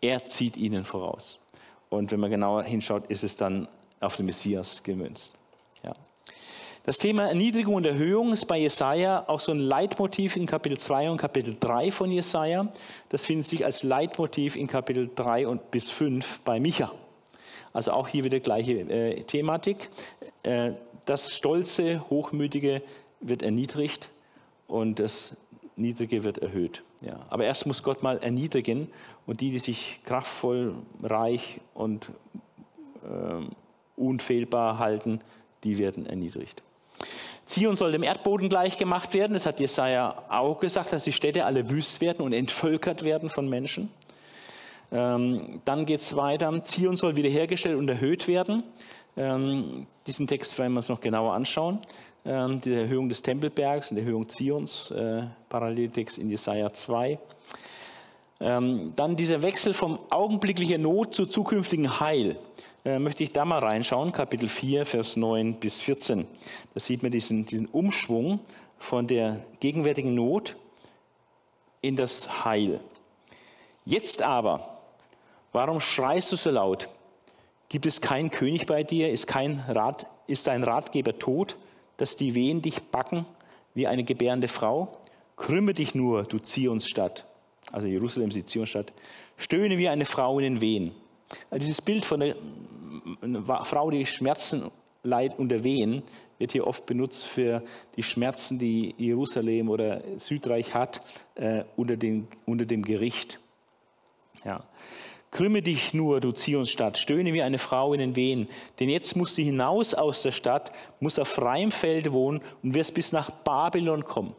er zieht ihnen voraus. Und wenn man genauer hinschaut, ist es dann auf den Messias gemünzt. Das Thema Erniedrigung und Erhöhung ist bei Jesaja auch so ein Leitmotiv in Kapitel 2 und Kapitel 3 von Jesaja. Das findet sich als Leitmotiv in Kapitel 3 und bis 5 bei Micha. Also auch hier wieder gleiche äh, Thematik. Äh, das Stolze, Hochmütige wird erniedrigt und das Niedrige wird erhöht. Ja. Aber erst muss Gott mal erniedrigen und die, die sich kraftvoll, reich und äh, unfehlbar halten, die werden erniedrigt. Zion soll dem Erdboden gleich gemacht werden. Das hat Jesaja auch gesagt, dass die Städte alle wüst werden und entvölkert werden von Menschen. Ähm, dann geht es weiter. Zion soll wiederhergestellt und erhöht werden. Ähm, diesen Text werden wir uns noch genauer anschauen. Ähm, die Erhöhung des Tempelbergs und die Erhöhung Zions, äh, Paralleltext in Jesaja 2. Ähm, dann dieser Wechsel vom augenblicklicher Not zu zukünftigen Heil äh, möchte ich da mal reinschauen, Kapitel 4, Vers 9 bis 14. Da sieht man diesen, diesen Umschwung von der gegenwärtigen Not in das Heil. Jetzt aber, warum schreist du so laut? Gibt es keinen König bei dir? Ist, kein Rat, ist dein Ratgeber tot, dass die Wehen dich backen wie eine gebärende Frau? Krümme dich nur, du Zionsstadt, also Jerusalem, die Zionsstadt. Stöhne wie eine Frau in den Wehen. Also dieses Bild von der eine Frau, die Schmerzen leid unter Wehen, wird hier oft benutzt für die Schmerzen, die Jerusalem oder Südreich hat äh, unter, den, unter dem Gericht. Ja. Krümme dich nur, du Zionsstadt, stöhne wie eine Frau in den Wehen, denn jetzt musst du hinaus aus der Stadt, musst auf freiem Felde wohnen und wirst bis nach Babylon kommen.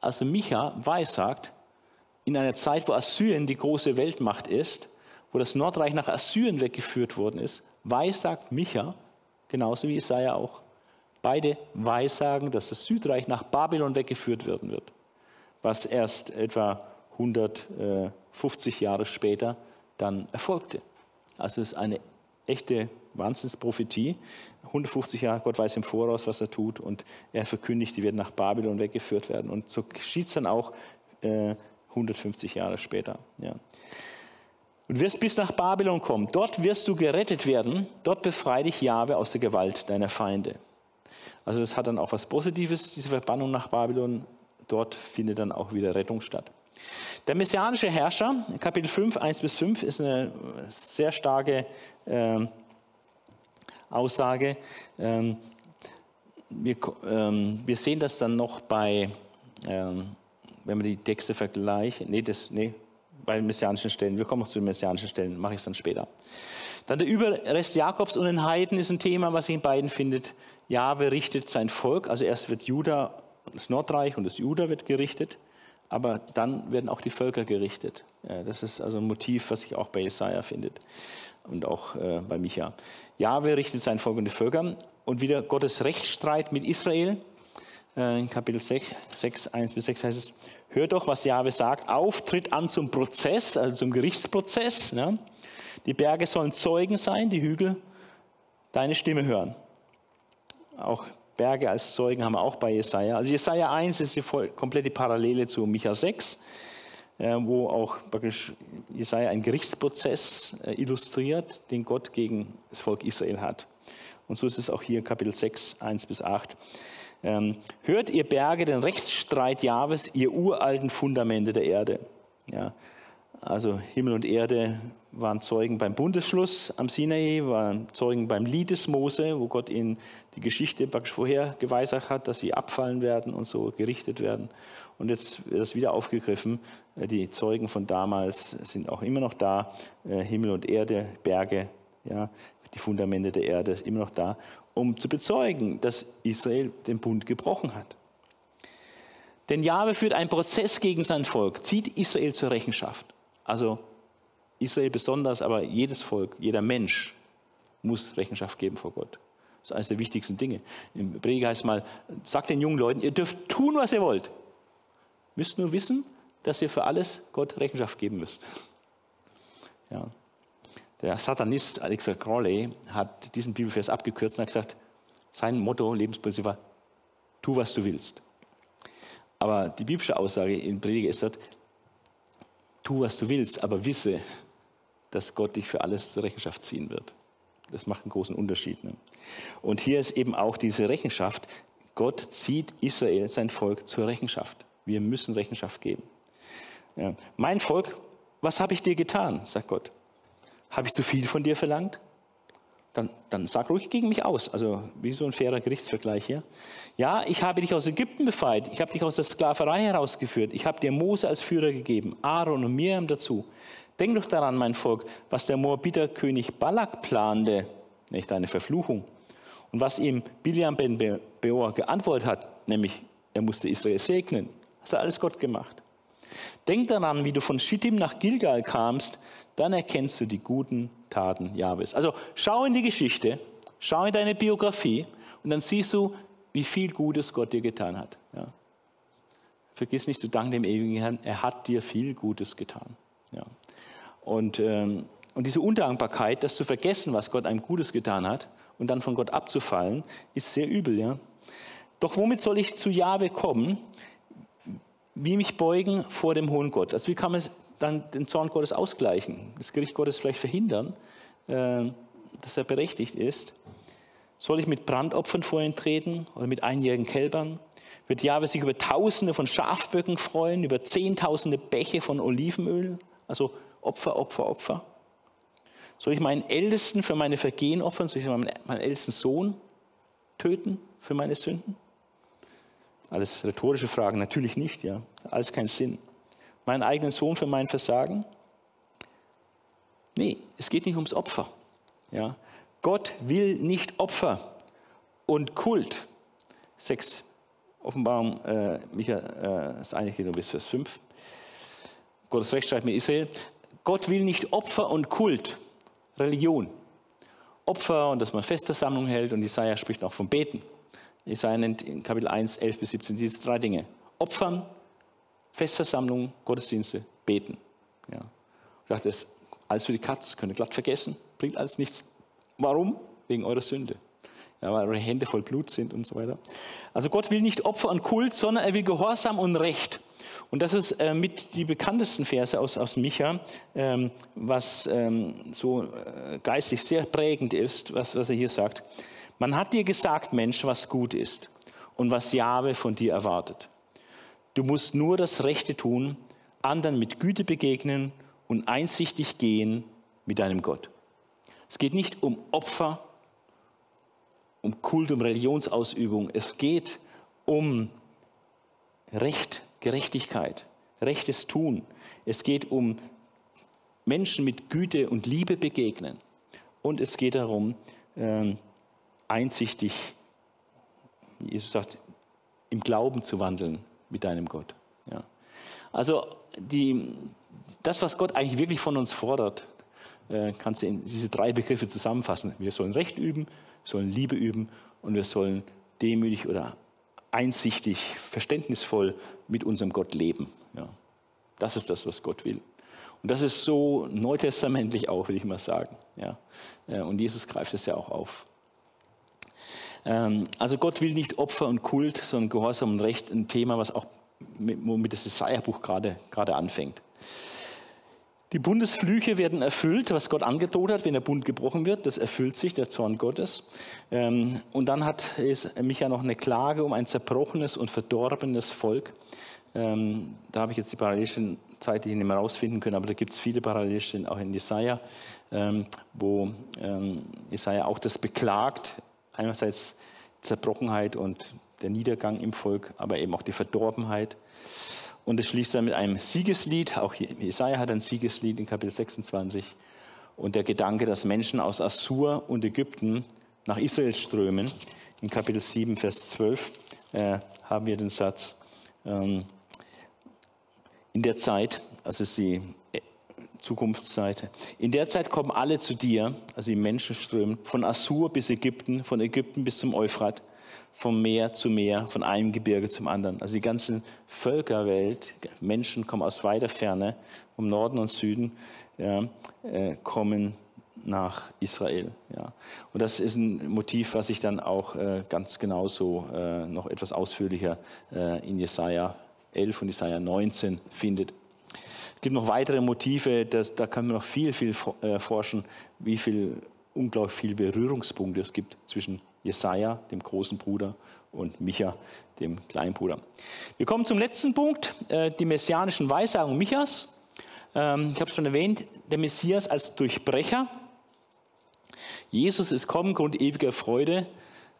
Also Micha weissagt, in einer Zeit, wo Assyrien die große Weltmacht ist, wo das Nordreich nach Assyrien weggeführt worden ist, weissagt Micha, genauso wie Isaiah auch, beide weissagen, dass das Südreich nach Babylon weggeführt werden wird, was erst etwa 150 Jahre später dann erfolgte. Also es ist eine echte Wahnsinnsprophetie. 150 Jahre, Gott weiß im Voraus, was er tut und er verkündigt, die werden nach Babylon weggeführt werden. Und so geschieht es dann auch äh, 150 Jahre später. Ja. Und wirst bis nach Babylon kommen. Dort wirst du gerettet werden. Dort befreie dich Jahwe aus der Gewalt deiner Feinde. Also das hat dann auch was Positives, diese Verbannung nach Babylon. Dort findet dann auch wieder Rettung statt. Der messianische Herrscher, Kapitel 5, 1 bis 5, ist eine sehr starke äh, Aussage. Ähm, wir, ähm, wir, sehen das dann noch bei, ähm, wenn wir die Texte vergleichen, nee, das, nee, bei den messianischen Stellen. Wir kommen auch zu den messianischen Stellen, mache ich es dann später. Dann der Überrest Jakobs und den Heiden ist ein Thema, was sich in beiden findet. Jahwe richtet sein Volk, also erst wird Juda, das Nordreich und das Juda wird gerichtet aber dann werden auch die Völker gerichtet. Das ist also ein Motiv, was sich auch bei Jesaja findet und auch äh, bei Micha. Jahwe richtet sein Volk und die Völker und wieder Gottes Rechtsstreit mit Israel. Äh, in Kapitel 6, 6, 1 bis 6 heißt es, hört doch, was Jahwe sagt, auf, tritt an zum Prozess, also zum Gerichtsprozess. Ja. Die Berge sollen Zeugen sein, die Hügel deine Stimme hören. Auch Berge als Zeugen haben wir auch bei Jesaja. Also Jesaja 1 ist die voll, komplette Parallele zu Micha 6, äh, wo auch praktisch Jesaja einen Gerichtsprozess äh, illustriert, den Gott gegen das Volk Israel hat. Und so ist es auch hier Kapitel 6, 1 bis 8. Ähm, hört ihr Berge den Rechtsstreit Jahwes, ihr uralten Fundamente der Erde. Ja, also Himmel und Erde waren Zeugen beim Bundesschluss am Sinai, waren Zeugen beim Lied des Mose, wo Gott ihnen die Geschichte praktisch vorher geweissagt hat, dass sie abfallen werden und so gerichtet werden. Und jetzt wird das wieder aufgegriffen. Äh, die Zeugen von damals sind auch immer noch da. Äh, Himmel und Erde, Berge, ja, die Fundamente der Erde immer noch da, um zu bezeugen, dass Israel den Bund gebrochen hat. Denn Jahwe führt einen Prozess gegen sein Volk, zieht Israel zur Rechenschaft. Also Israel besonders, aber jedes Volk, jeder Mensch muss Rechenschaft geben vor Gott. Das ist eines der wichtigsten Dinge. Im Prediger heißt mal, sagt den jungen Leuten, ihr dürft tun, was ihr wollt. Müsst nur wissen, dass ihr für alles Gott Rechenschaft geben müsst. Ja. Der Satanist Alexa Crowley hat diesen Bibelvers abgekürzt und hat gesagt, sein Motto, Lebensprinzip war, tu, was du willst. Aber die biblische Aussage in Prediger ist, tu, was du willst, aber wisse, dass Gott dich für alles zur Rechenschaft ziehen wird. Das macht einen großen Unterschied. Ne? Und hier ist eben auch diese Rechenschaft. Gott zieht Israel, sein Volk, zur Rechenschaft. Wir müssen Rechenschaft geben. Ja. Mein Volk, was habe ich dir getan, sagt Gott. Habe ich zu viel von dir verlangt? Dann, dann sag ruhig gegen mich aus. Also wie so ein fairer Gerichtsvergleich hier. Ja, ich habe dich aus Ägypten befreit. Ich habe dich aus der Sklaverei herausgeführt. Ich habe dir Mose als Führer gegeben, Aaron und Miriam dazu. Denk doch daran, mein Volk, was der Moabiter-König Balak plante, nicht eine Verfluchung. Und was ihm Biliam ben Beor geantwortet hat, nämlich er musste Israel segnen. Das hat alles Gott gemacht. Denk daran, wie du von Schittim nach Gilgal kamst, dann erkennst du die guten Taten Jahwes. Also schau in die Geschichte, schau in deine Biografie und dann siehst du, wie viel Gutes Gott dir getan hat. Ja. Vergiss nicht zu danken dem ewigen Herrn, er hat dir viel Gutes getan. Ja. Und, ähm, und diese Undankbarkeit, das zu vergessen, was Gott einem Gutes getan hat und dann von Gott abzufallen, ist sehr übel. Ja? Doch womit soll ich zu Jahwe kommen? Wie mich beugen vor dem hohen Gott? Also wie kann man dann den Zorn Gottes ausgleichen, das Gericht Gottes vielleicht verhindern, äh, dass er berechtigt ist? Soll ich mit Brandopfern vor ihn treten oder mit einjährigen Kälbern? Wird Jahwe sich über Tausende von Schafböcken freuen, über Zehntausende Bäche von Olivenöl? Also Opfer, Opfer, Opfer? Soll ich meinen Ältesten für meine Vergehen opfern? Soll ich meinen, meinen ältesten Sohn töten für meine Sünden? Alles rhetorische Fragen, natürlich nicht, ja. Alles keinen Sinn. Meinen eigenen Sohn für mein Versagen? Nee, es geht nicht ums Opfer. Ja? Gott will nicht Opfer und Kult. 6 Offenbarung, äh, Micha, äh, das eine geht nur bis Vers 5. Gottes Rechtsstreit mit Israel. Gott will nicht Opfer und Kult, Religion. Opfer und dass man Festversammlung hält und Jesaja spricht auch vom Beten. Jesaja nennt in Kapitel 1, 11 bis 17 diese drei Dinge. Opfern, Festversammlung, Gottesdienste, Beten. Ja. Ich dachte, das ist alles für die Katz, könnt ihr glatt vergessen, bringt alles nichts. Warum? Wegen eurer Sünde ja, weil eure Hände voll Blut sind und so weiter. Also Gott will nicht Opfer und Kult, sondern er will Gehorsam und Recht. Und das ist äh, mit die bekanntesten Verse aus, aus Micha, ähm, was ähm, so äh, geistig sehr prägend ist, was, was er hier sagt. Man hat dir gesagt, Mensch, was gut ist und was Jahwe von dir erwartet. Du musst nur das Rechte tun, anderen mit Güte begegnen und einsichtig gehen mit deinem Gott. Es geht nicht um Opfer um Kult, um Religionsausübung. Es geht um Recht, Gerechtigkeit, rechtes Tun. Es geht um Menschen mit Güte und Liebe begegnen. Und es geht darum, ähm, einsichtig, Jesus sagt, im Glauben zu wandeln mit deinem Gott. Ja. Also die, das, was Gott eigentlich wirklich von uns fordert, äh, kannst du in diese drei Begriffe zusammenfassen. Wir sollen Recht üben, sollen Liebe üben und wir sollen demütig oder einsichtig, verständnisvoll mit unserem Gott leben. Ja. Das ist das, was Gott will. Und das ist so neutestamentlich auch, will ich mal sagen. Ja. Äh, und Jesus greift es ja auch auf. Ähm, also Gott will nicht Opfer und Kult, sondern Gehorsam und Recht, ein Thema, was auch mit, womit das Jesaja-Buch gerade, anfängt. Die Bundesflüche werden erfüllt, was Gott angedroht hat, wenn der Bund gebrochen wird. Das erfüllt sich, der Zorn Gottes. Ähm, und dann hat es Micha noch eine Klage um ein zerbrochenes und verdorbenes Volk. Ähm, da habe ich jetzt die parallelischen Zeit nicht mehr rausfinden können, aber da gibt es viele Parallelstellen auch in Jesaja, wo Jesaja auch das beklagt. Einerseits Zerbrochenheit und der Niedergang im Volk, aber eben auch die Verdorbenheit. Und es schließt dann mit einem Siegeslied. Auch Jesaja hat ein Siegeslied in Kapitel 26. Und der Gedanke, dass Menschen aus Assur und Ägypten nach Israel strömen. In Kapitel 7, Vers 12 äh, haben wir den Satz, ähm, in der Zeit, also ist die Zukunftszeit, in der Zeit kommen alle zu dir, also die Menschen strömen, von Assur bis Ägypten, von Ägypten bis zum Euphrat vom Meer zu Meer, von einem Gebirge zum anderen. Also die ganze Völkerwelt, Menschen kommen aus weiter Ferne, vom Norden und Süden, ja, äh, kommen nach Israel. Ja. Und das ist ein Motiv, was sich dann auch äh, ganz genauso äh, noch etwas ausführlicher äh, in Jesaja 11 und Jesaja 19 findet. Es gibt noch weitere Motive, das, da kann man noch viel, viel äh, forschen, wie viel, unglaublich viele Berührungspunkte es gibt zwischen Jesaja, dem großen Bruder, und Micha, dem kleinen Bruder. Wir kommen zum letzten Punkt, äh, die messianischen Weissagungen Michas. Ähm, ich habe es schon erwähnt, der Messias als Durchbrecher. Jesus ist kommen, Grund ewiger Freude.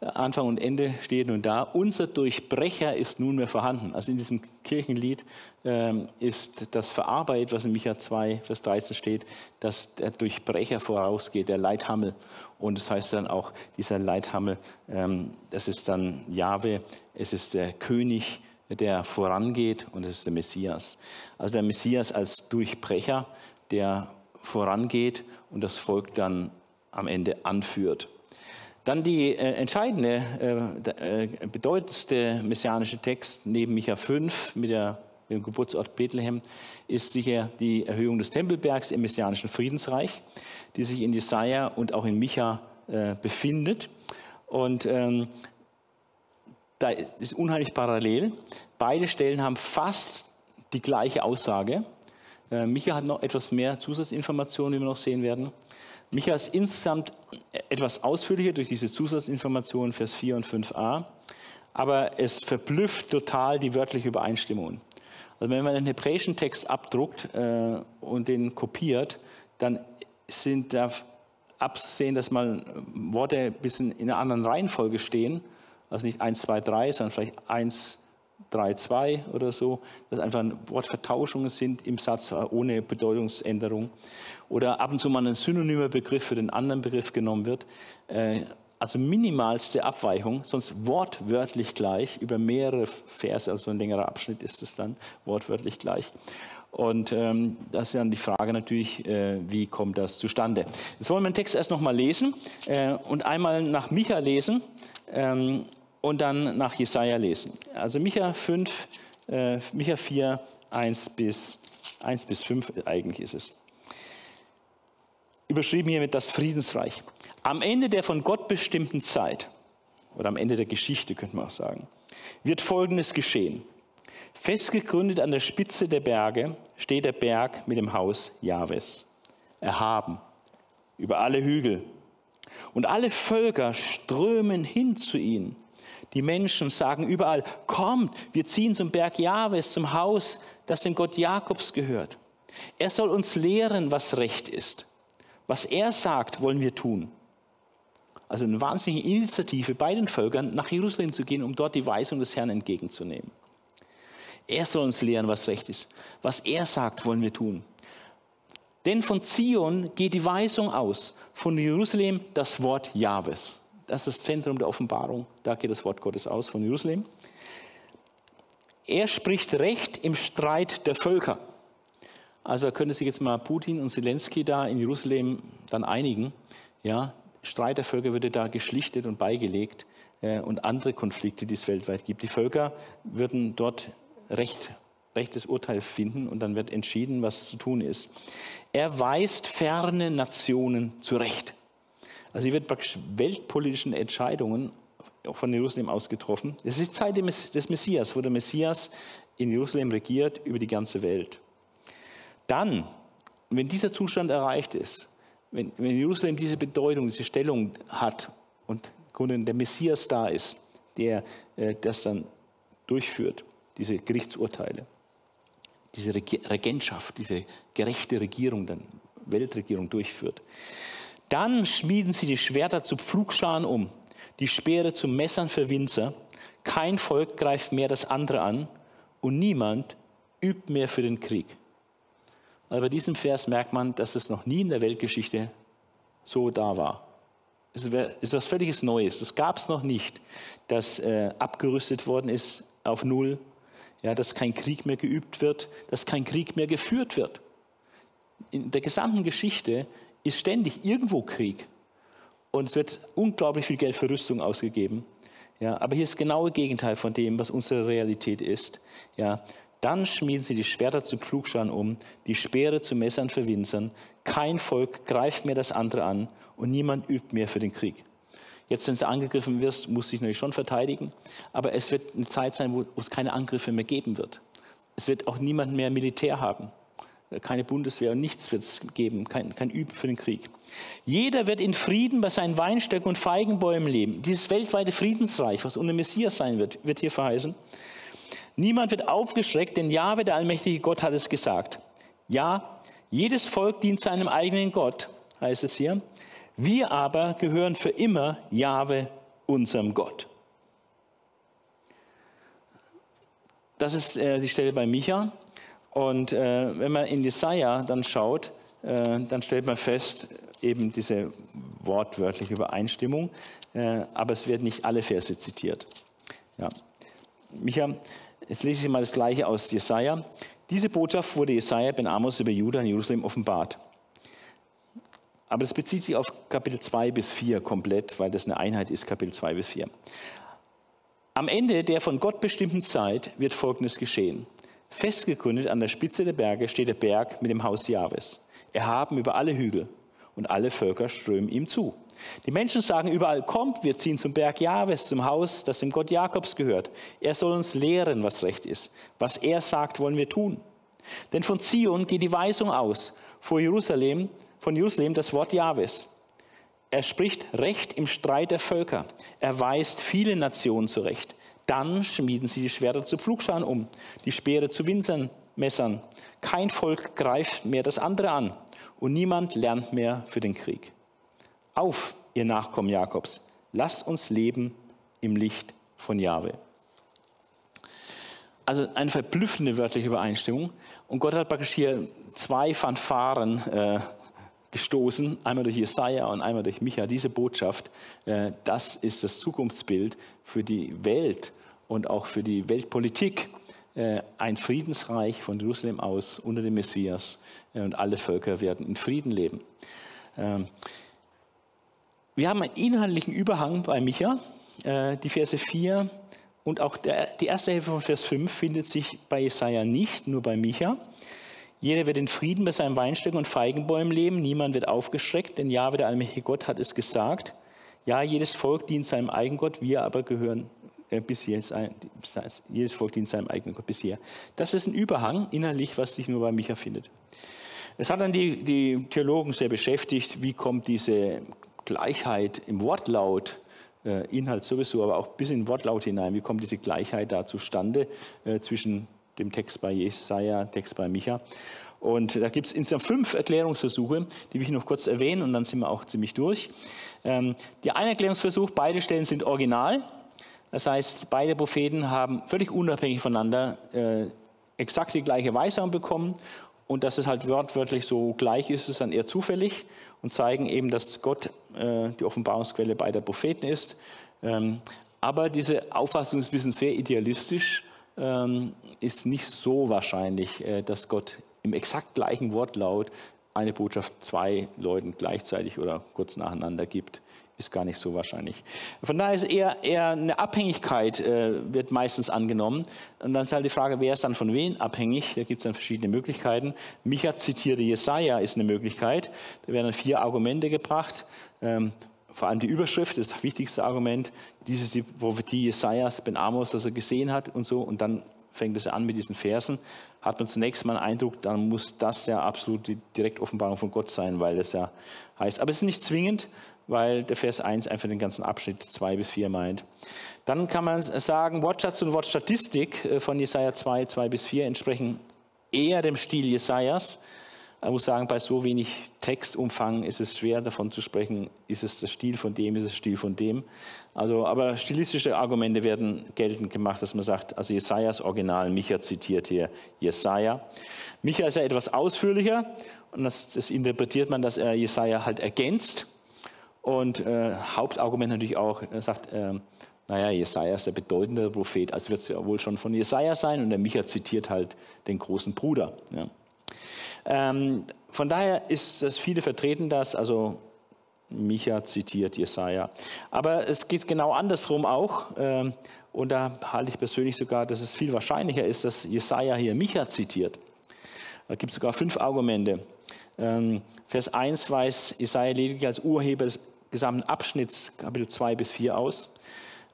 Anfang und Ende steht nun da. Unser Durchbrecher ist nunmehr vorhanden. Also in diesem Kirchenlied ähm, ist das verarbeitet, was in Micha 2, Vers 13 steht, dass der Durchbrecher vorausgeht, der Leithammel. Und das heißt dann auch, dieser Leithammel, ähm, das ist dann Jahwe, es ist der König, der vorangeht und es ist der Messias. Also der Messias als Durchbrecher, der vorangeht und das Volk dann am Ende anführt. Dann die äh, entscheidende, äh, äh, bedeutendste messianische Text neben Micha 5 mit, der, dem Geburtsort Bethlehem ist sicher die Erhöhung des Tempelbergs im messianischen Friedensreich, die sich in Jesaja und auch in Micha äh, befindet. Und ähm, da ist unheimlich parallel. Beide Stellen haben fast die gleiche Aussage. Äh, Micha hat noch etwas mehr Zusatzinformationen, wie wir noch sehen werden. Micha ist insgesamt etwas ausführlicher durch diese Zusatzinformationen, Vers 4 und 5a, aber es verblüfft total die wörtliche Übereinstimmung. Also wenn man den hebräischen Text abdruckt äh, und den kopiert, dann sind da absehen, dass mal Worte ein bisschen in einer anderen Reihenfolge stehen, also nicht 1, 2, 3, sondern vielleicht 1, 3,2 oder so, dass einfach Wortvertauschungen sind im Satz ohne Bedeutungsänderung. Oder ab und zu mal ein synonymer Begriff für den anderen Begriff genommen wird. Äh, also minimalste Abweichung, sonst wortwörtlich gleich, über mehrere Verse, also ein längerer Abschnitt ist es dann, wortwörtlich gleich. Und ähm, das ist dann die Frage natürlich, äh, wie kommt das zustande? Jetzt wollen wir den Text erst nochmal lesen äh, und einmal nach Micha lesen ähm, und dann nach Jesaja lesen. Also Micha 5, äh, Micha 4, 1 bis, 1 bis 5 eigentlich ist es. Überschrieben hier mit das Friedensreich. Am Ende der von Gott bestimmten Zeit, oder am Ende der Geschichte könnte man auch sagen, wird Folgendes geschehen. Festgegründet an der Spitze der Berge steht der Berg mit dem Haus Jahwes, erhaben über alle Hügel. Und alle Völker strömen hin zu ihnen. Die Menschen sagen überall, kommt, wir ziehen zum Berg Jahwes, zum Haus, das dem Gott Jakobs gehört. Er soll uns lehren, was recht ist. Was er sagt, wollen wir tun. Also eine wahnsinnige Initiative bei den Völkern, nach Jerusalem zu gehen, um dort die Weisung des Herrn entgegenzunehmen. Er soll uns lehren, was recht ist. Was er sagt, wollen wir tun. Denn von Zion geht die Weisung aus, von Jerusalem das Wort Jahwes. Das ist das Zentrum der Offenbarung, da geht das Wort Gottes aus, von Jerusalem. Er spricht Recht im Streit der Völker. Also könnte sich jetzt mal Putin und Zelensky da in Jerusalem dann einigen. Ja, Streit der Völker würde da geschlichtet und beigelegt äh, und andere Konflikte, die es weltweit gibt. Die Völker würden dort Recht, rechtes Urteil finden und dann wird entschieden, was zu tun ist. Er weist ferne Nationen zurecht. Also hier wird praktisch weltpolitischen Entscheidungen von Jerusalem aus getroffen. Es ist die Zeit des Messias, wo der Messias in Jerusalem regiert über die ganze Welt. Dann, wenn dieser Zustand erreicht ist, wenn, wenn Jerusalem diese Bedeutung, diese Stellung hat und der Messias da ist, der äh, das dann durchführt, diese Gerichtsurteile, diese Regentschaft, diese gerechte Regierung, dann Weltregierung durchführt, dann schmieden sie die Schwerter zu Pflugscharen um, die Speere zu Messern für Winzer. Kein Volk greift mehr das andere an und niemand übt mehr für den Krieg. Aber bei diesem Vers merkt man, dass es noch nie in der Weltgeschichte so da war. Es ist was völliges Neues. Das gab es noch nicht, dass äh, abgerüstet worden ist auf Null, ja, dass kein Krieg mehr geübt wird, dass kein Krieg mehr geführt wird. In der gesamten Geschichte ist ständig irgendwo Krieg und es wird unglaublich viel Geld für Rüstung ausgegeben. Ja, aber hier ist das genaue Gegenteil von dem, was unsere Realität ist. Ja, dann schmieden sie die Schwerter zu Pflugscharen um, die Speere zu Messern für. Kein Volk greift mehr das andere an und niemand übt mehr für den Krieg. Jetzt, wenn du angegriffen wirst, musst du dich natürlich schon verteidigen, aber es wird eine Zeit sein, wo es keine Angriffe mehr geben wird. Es wird auch niemand mehr Militär haben. Keine Bundeswehr und nichts wird es geben, kein, kein Üben für den Krieg. Jeder wird in Frieden bei seinen Weinstöcken und Feigenbäumen leben. Dieses weltweite Friedensreich, was unter Messias sein wird, wird hier verheißen. Niemand wird aufgeschreckt, denn Jahwe, der allmächtige Gott, hat es gesagt. Ja, jedes Volk dient seinem eigenen Gott, heißt es hier. Wir aber gehören für immer Jahwe, unserem Gott. Das ist äh, die Stelle bei Micha. Und äh, wenn man in Jesaja dann schaut, äh, dann stellt man fest, eben diese wortwörtliche Übereinstimmung, äh, aber es werden nicht alle Verse zitiert. Ja. Micha Jetzt lese ich mal das Gleiche aus Jesaja. Diese Botschaft wurde Jesaja ben Amos über Juda in Jerusalem offenbart. Aber es bezieht sich auf Kapitel 2 bis 4 komplett, weil das eine Einheit ist, Kapitel 2 bis 4. Am Ende der von Gott bestimmten Zeit wird Folgendes geschehen. Festgegründet an der Spitze der Berge steht der Berg mit dem Haus Jahwes, erhaben über alle Hügel, und alle Völker strömen ihm zu. Die Menschen sagen überall, kommt, wir ziehen zum Berg Jahwes, zum Haus, das dem Gott Jakobs gehört. Er soll uns lehren, was recht ist. Was er sagt, wollen wir tun. Denn von Zion geht die Weisung aus, vor Jerusalem, von Jerusalem das Wort Jahwes. Er spricht Recht im Streit der Völker. Er weist viele Nationen zurecht. Dann schmieden sie die Schwerter zu Pflugscharen um, die Speere zu Winzern, Messern. Kein Volk greift mehr das andere an und niemand lernt mehr für den Krieg. Auf, ihr Nachkommen Jakobs, lasst uns leben im Licht von Jahwe. Also eine verblüffende wörtliche Übereinstimmung. Und Gott hat praktisch hier zwei Fanfaren äh, gestoßen, einmal durch Jesaja und einmal durch Micha. Diese Botschaft, äh, das ist das Zukunftsbild für die Welt und auch für die Weltpolitik. Äh, ein Friedensreich von Jerusalem aus unter dem Messias äh, und alle Völker werden in Frieden leben. Ähm, wir haben einen inhaltlichen Überhang bei Micha. Die Verse 4 und auch die erste Hälfte von Vers 5 findet sich bei Jesaja nicht, nur bei Micha. Jeder wird in Frieden bei seinen Weinstöcken und Feigenbäumen leben. Niemand wird aufgeschreckt, denn Jahwe, der allmächtige Gott, hat es gesagt. Ja, jedes Volk dient seinem eigenen Gott, wir aber gehören äh, bisher, jedes Volk dient seinem eigenen Gott bisher. Das ist ein Überhang innerlich, was sich nur bei Micha findet. Es hat dann die, die Theologen sehr beschäftigt, wie kommt diese Gleichheit im Wortlaut, äh, Inhalt sowieso, aber auch bis in Wortlaut hinein, wie kommt diese Gleichheit da zustande äh, zwischen dem Text bei Jesaja, Text bei Micha. Und da gibt es insgesamt fünf Erklärungsversuche, die will ich noch kurz erwähnen und dann sind wir auch ziemlich durch. Ähm, der eine Erklärungsversuch, beide Stellen sind original. Das heißt, beide Propheten haben völlig unabhängig voneinander äh, exakt die gleiche Weisung bekommen. Und dass es halt wortwörtlich so gleich ist, ist dann eher zufällig und zeigen eben, dass Gott äh, die Offenbarungsquelle beider Propheten ist. Ähm, aber diese Auffassung ist ein bisschen sehr idealistisch ähm, ist nicht so wahrscheinlich, äh, dass Gott im exakt gleichen Wortlaut eine Botschaft zwei Leuten gleichzeitig oder kurz nacheinander gibt, ist gar nicht so wahrscheinlich. Von daher ist eher, eher eine Abhängigkeit, äh, wird meistens angenommen. Und dann ist halt die Frage, wer ist dann von wem abhängig? Da gibt es dann verschiedene Möglichkeiten. Micha zitierte Jesaja ist eine Möglichkeit. Da werden dann vier Argumente gebracht. Ähm, vor allem die Überschrift ist das wichtigste Argument. Dies ist die Prophetie Jesajas, Ben Amos, das er gesehen hat und so. Und dann fängt es an mit diesen Versen. Hat man zunächst mal einen Eindruck, dann muss das ja absolut die Direktoffenbarung von Gott sein, weil das ja heißt. Aber es ist nicht zwingend, weil der Vers 1 einfach den ganzen Abschnitt 2 bis 4 meint. Dann kann man sagen, Wortschatz und Wortstatistik äh, von Jesaja 2, 2 bis 4 entsprechen eher dem Stil Jesajas. Ich muss sagen, bei so wenig Textumfang ist es schwer davon zu sprechen, ist es der Stil von dem, ist es der Stil von dem. Also, aber stilistische Argumente werden geltend gemacht, dass man sagt, also Jesajas Original, Micha zitiert hier Jesaja. Micha ist ja etwas ausführlicher und das, das interpretiert man, dass er Jesaja halt ergänzt. Und äh, Hauptargument natürlich auch, er sagt, äh, naja, Jesaja ist der bedeutende Prophet, also wird es ja wohl schon von Jesaja sein und der Micha zitiert halt den großen Bruder. Ja. Ähm, von daher ist es viele vertreten das, also Micha zitiert Jesaja. Aber es geht genau andersrum auch. Ähm, und da halte ich persönlich sogar, dass es viel wahrscheinlicher ist, dass Jesaja hier Micha zitiert. Da gibt es sogar fünf Argumente. Ähm, Vers 1 weist Jesaja lediglich als Urheber des gesamten Abschnitts, Kapitel 2 bis 4 aus.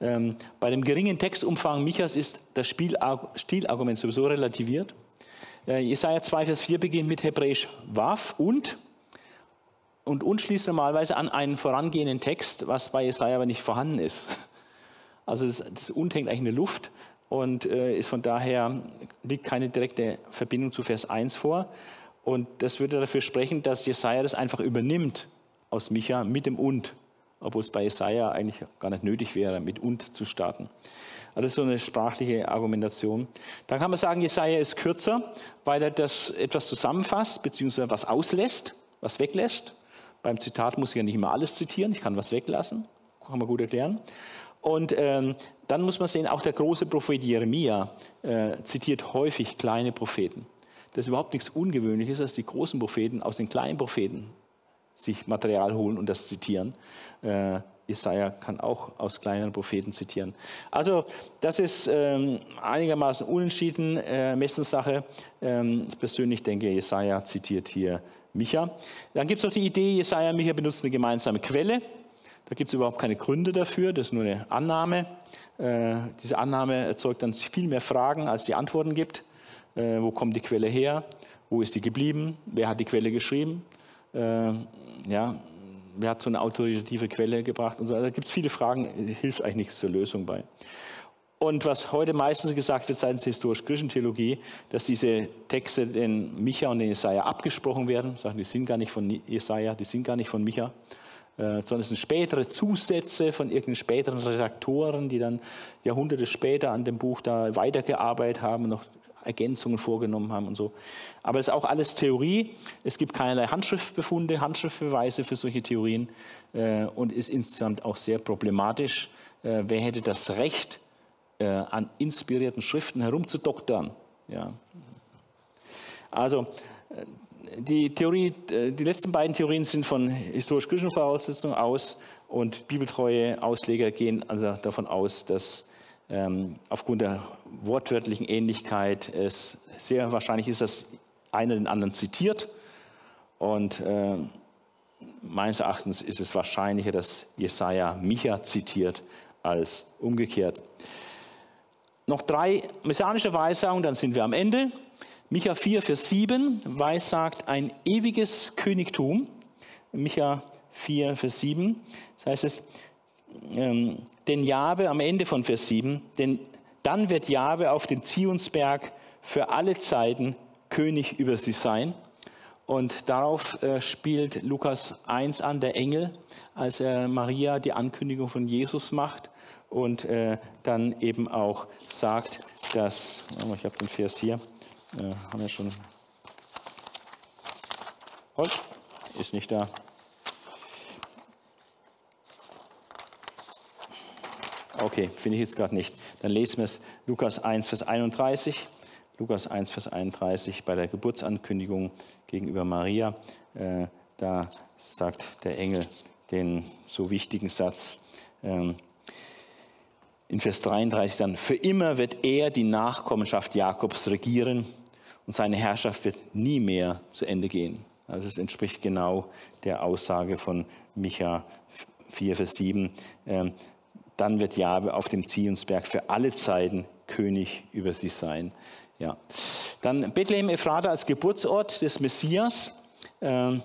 Ähm, bei dem geringen Textumfang Michas ist das Stilargument sowieso relativiert. Äh, Jesaja 2, Vers 4 beginnt mit Hebräisch Waf und und und schließt normalerweise an einen vorangehenden Text, was bei Jesaja aber nicht vorhanden ist. Also das, das und hängt eigentlich in der Luft und äh, ist von daher liegt keine direkte Verbindung zu Vers 1 vor. Und das würde dafür sprechen, dass Jesaja das einfach übernimmt aus Micha mit dem und, obwohl es bei Jesaja eigentlich gar nicht nötig wäre, mit und zu starten. Also so eine sprachliche Argumentation. Dann kann man sagen, Jesaja ist kürzer, weil er das etwas zusammenfasst, beziehungsweise was auslässt, was weglässt. Beim Zitat muss ich ja nicht immer alles zitieren, ich kann was weglassen, kann man gut erklären. Und ähm, dann muss man sehen, auch der große Prophet Jeremia äh, zitiert häufig kleine Propheten. Das ist überhaupt nichts Ungewöhnliches, dass die großen Propheten aus den kleinen Propheten sich Material holen und das zitieren. Äh, Jesaja kann auch aus kleineren Propheten zitieren. Also, das ist ähm, einigermaßen unentschieden, äh, Messenssache. Ähm, ich persönlich denke, Jesaja zitiert hier Micha. Dann gibt es noch die Idee, Jesaja und Micha benutzen eine gemeinsame Quelle. Da gibt es überhaupt keine Gründe dafür, das ist nur eine Annahme. Äh, diese Annahme erzeugt dann viel mehr Fragen, als die Antworten gibt. Äh, wo kommt die Quelle her? Wo ist sie geblieben? Wer hat die Quelle geschrieben? Äh, ja, wer hat so eine autoritative Quelle gebracht und so. Da gibt es viele Fragen, hilft eigentlich nichts zur Lösung bei. Und was heute meistens gesagt wird seitens der historisch-griechischen Theologie, dass diese Texte den Micha und den Jesaja abgesprochen werden, sagen, die sind gar nicht von Jesaja, die sind gar nicht von Micha. äh, sondern es sind spätere Zusätze von irgendeinen späteren Redaktoren, die dann Jahrhunderte später an dem Buch da weitergearbeitet haben und noch Ergänzungen vorgenommen haben und so. Aber es ist auch alles Theorie. Es gibt keinerlei Handschriftbefunde, Handschriftbeweise für solche Theorien äh, und ist insgesamt auch sehr problematisch. Äh, wer hätte das Recht, äh, an inspirierten Schriften herumzudoktern? Ja. Also äh, die, Theorie, äh, die letzten beiden Theorien sind von historisch-kritischen Voraussetzungen aus und bibeltreue Ausleger gehen also davon aus, dass ähm, aufgrund der wortwörtlichen Ähnlichkeit es sehr wahrscheinlich ist, dass einer den anderen zitiert. Und äh, meines Erachtens ist es wahrscheinlicher, dass Jesaja Micha zitiert, als umgekehrt. Noch drei messianische Weissagungen, dann sind wir am Ende. Micha 4, Vers 7 weissagt ein ewiges Königtum. Micha 4, Vers 7. Das heißt es, ähm, denn Jahwe am Ende von Vers 7, denn dann wird Jahwe auf dem Zionsberg für alle Zeiten König über sie sein. Und darauf äh, spielt Lukas 1 an, der Engel, als er Maria die Ankündigung von Jesus macht und äh, dann eben auch sagt, dass, ich habe den Vers hier, äh, haben wir schon, Holz ist nicht da. Okay, finde ich jetzt gerade nicht. Dann lesen wir es Lukas 1, Vers 31. Lukas 1, Vers 31 bei der Geburtsankündigung gegenüber Maria. Äh, da sagt der Engel den so wichtigen Satz. Ähm, in Vers 33 dann, für immer wird er die Nachkommenschaft Jakobs regieren und seine Herrschaft wird nie mehr zu Ende gehen. Also es entspricht genau der Aussage von Micha 4, Vers 7. Ähm, dann wird Jahwe auf dem Zionsberg für alle Zeiten König über sie sein. Ja. Dann Bethlehem Ephrata als Geburtsort des Messias. Ähm,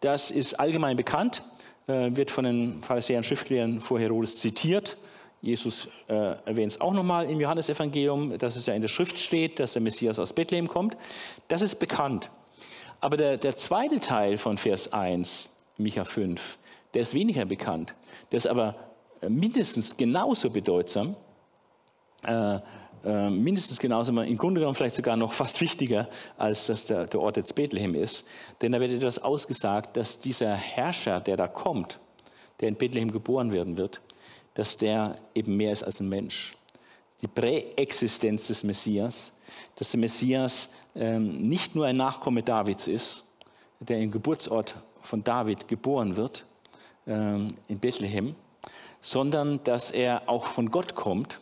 das ist allgemein bekannt, äh, wird von den Pharisäern Schriftlehrern vor Herodes zitiert. Jesus äh, erwähnt es auch nochmal im Johannesevangelium, dass es ja in der Schrift steht, dass der Messias aus Bethlehem kommt. Das ist bekannt. Aber der, der zweite Teil von Vers 1, Micha 5, der ist weniger bekannt. Der ist aber mindestens genauso bedeutsam, äh, äh, mindestens genauso, im Grunde genommen vielleicht sogar noch fast wichtiger, als dass der, der Ort jetzt Bethlehem ist. Denn da wird etwas ausgesagt, dass dieser Herrscher, der da kommt, der in Bethlehem geboren werden wird, dass der eben mehr ist als ein Mensch. Die Präexistenz des Messias, dass der Messias ähm, nicht nur ein Nachkomme Davids ist, der im Geburtsort von David geboren wird, ähm, in Bethlehem, sondern dass er auch von Gott kommt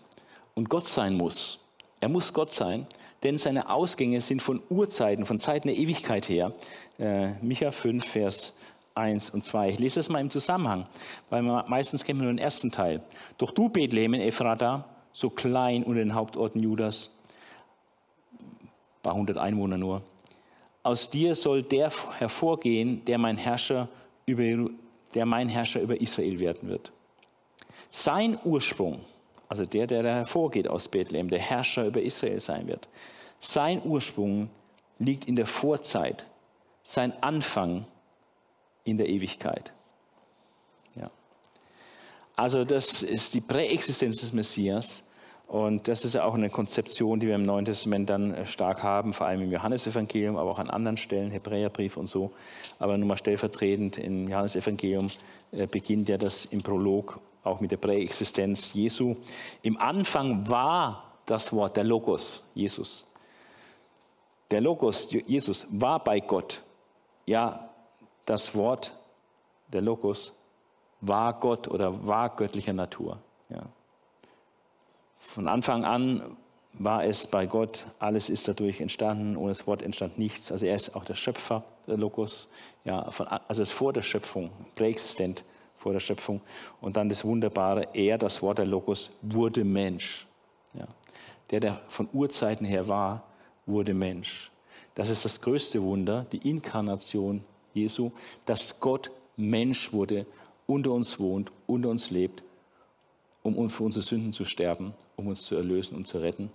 und Gott sein muss. Er muss Gott sein, denn seine Ausgänge sind von Urzeiten, von Zeiten der Ewigkeit her. Äh, Micha 5, Vers 1 und 2. Ich lese das mal im Zusammenhang, weil man, meistens kennt man nur den ersten Teil. Doch du, Bethlehem in Ephrata, so klein unter den Hauptorten Judas, paar hundert Einwohner nur, aus dir soll der hervorgehen, der mein Herrscher über, der mein Herrscher über Israel werden wird. Sein Ursprung, also der, der da hervorgeht aus Bethlehem, der Herrscher über Israel sein wird, sein Ursprung liegt in der Vorzeit, sein Anfang in der Ewigkeit. Ja. Also das ist die Präexistenz des Messias und das ist ja auch eine Konzeption, die wir im Neuen Testament dann äh, stark haben, vor allem im Johannesevangelium, aber auch an anderen Stellen, Hebräerbrief und so. Aber nur mal stellvertretend im Johannesevangelium äh, beginnt ja das im Prolog auch mit der Präexistenz Jesu. Im Anfang war das Wort, der Logos, Jesus. Der Logos, Jesus, war bei Gott. Ja, das Wort, der Logos, war Gott oder war göttlicher Natur. Ja. Von Anfang an war es bei Gott, alles ist dadurch entstanden, ohne das Wort entstand nichts. Also er ist auch der Schöpfer, der Logos, ja, von, also ist vor der Schöpfung, präexistent vor der Schöpfung. Und dann das Wunderbare, er, das Wort der Logos, wurde Mensch. Ja. Der, der von Urzeiten her war, wurde Mensch. Das ist das größte Wunder, die Inkarnation Jesu, dass Gott Mensch wurde, unter uns wohnt, unter uns lebt, um für unsere Sünden zu sterben, um uns zu erlösen und zu retten.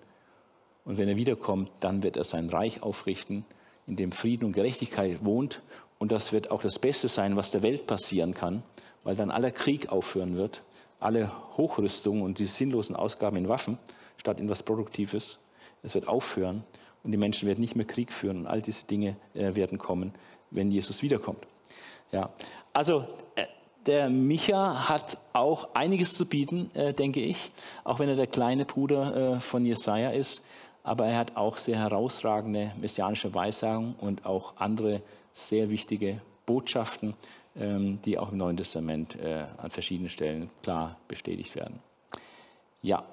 Und wenn er wiederkommt, dann wird er sein Reich aufrichten, in dem Frieden und Gerechtigkeit wohnt. Und das wird auch das Beste sein, was der Welt passieren kann weil dann aller Krieg aufhören wird, alle Hochrüstungen und die sinnlosen Ausgaben in Waffen statt in was Produktives. Es wird aufhören und die Menschen werden nicht mehr Krieg führen und all diese Dinge äh, werden kommen, wenn Jesus wiederkommt. Ja, also äh, der Micha hat auch einiges zu bieten, äh, denke ich, auch wenn er der kleine Bruder äh, von Jesaja ist. Aber er hat auch sehr herausragende messianische Weissagen und auch andere sehr wichtige Botschaften, die auch im Neuen Testament äh, an verschiedenen Stellen klar bestätigt werden. Ja,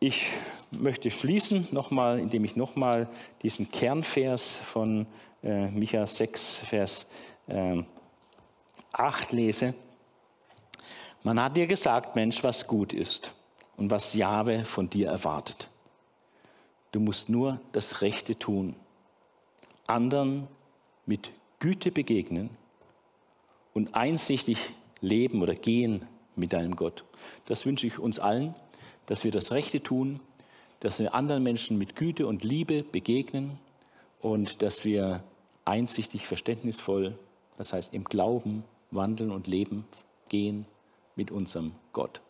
ich möchte schließen nochmal, indem ich nochmal diesen Kernvers von äh, Micha 6, Vers äh, 8 lese. Man hat dir gesagt, Mensch, was gut ist und was Jahwe von dir erwartet. Du musst nur das Rechte tun, anderen mit Güte begegnen und einsichtig leben oder gehen mit deinem Gott. Das wünsche ich uns allen, dass wir das Rechte tun, dass wir anderen Menschen mit Güte und Liebe begegnen und dass wir einsichtig, verständnisvoll, das heißt im Glauben wandeln und leben, gehen mit unserem Gott.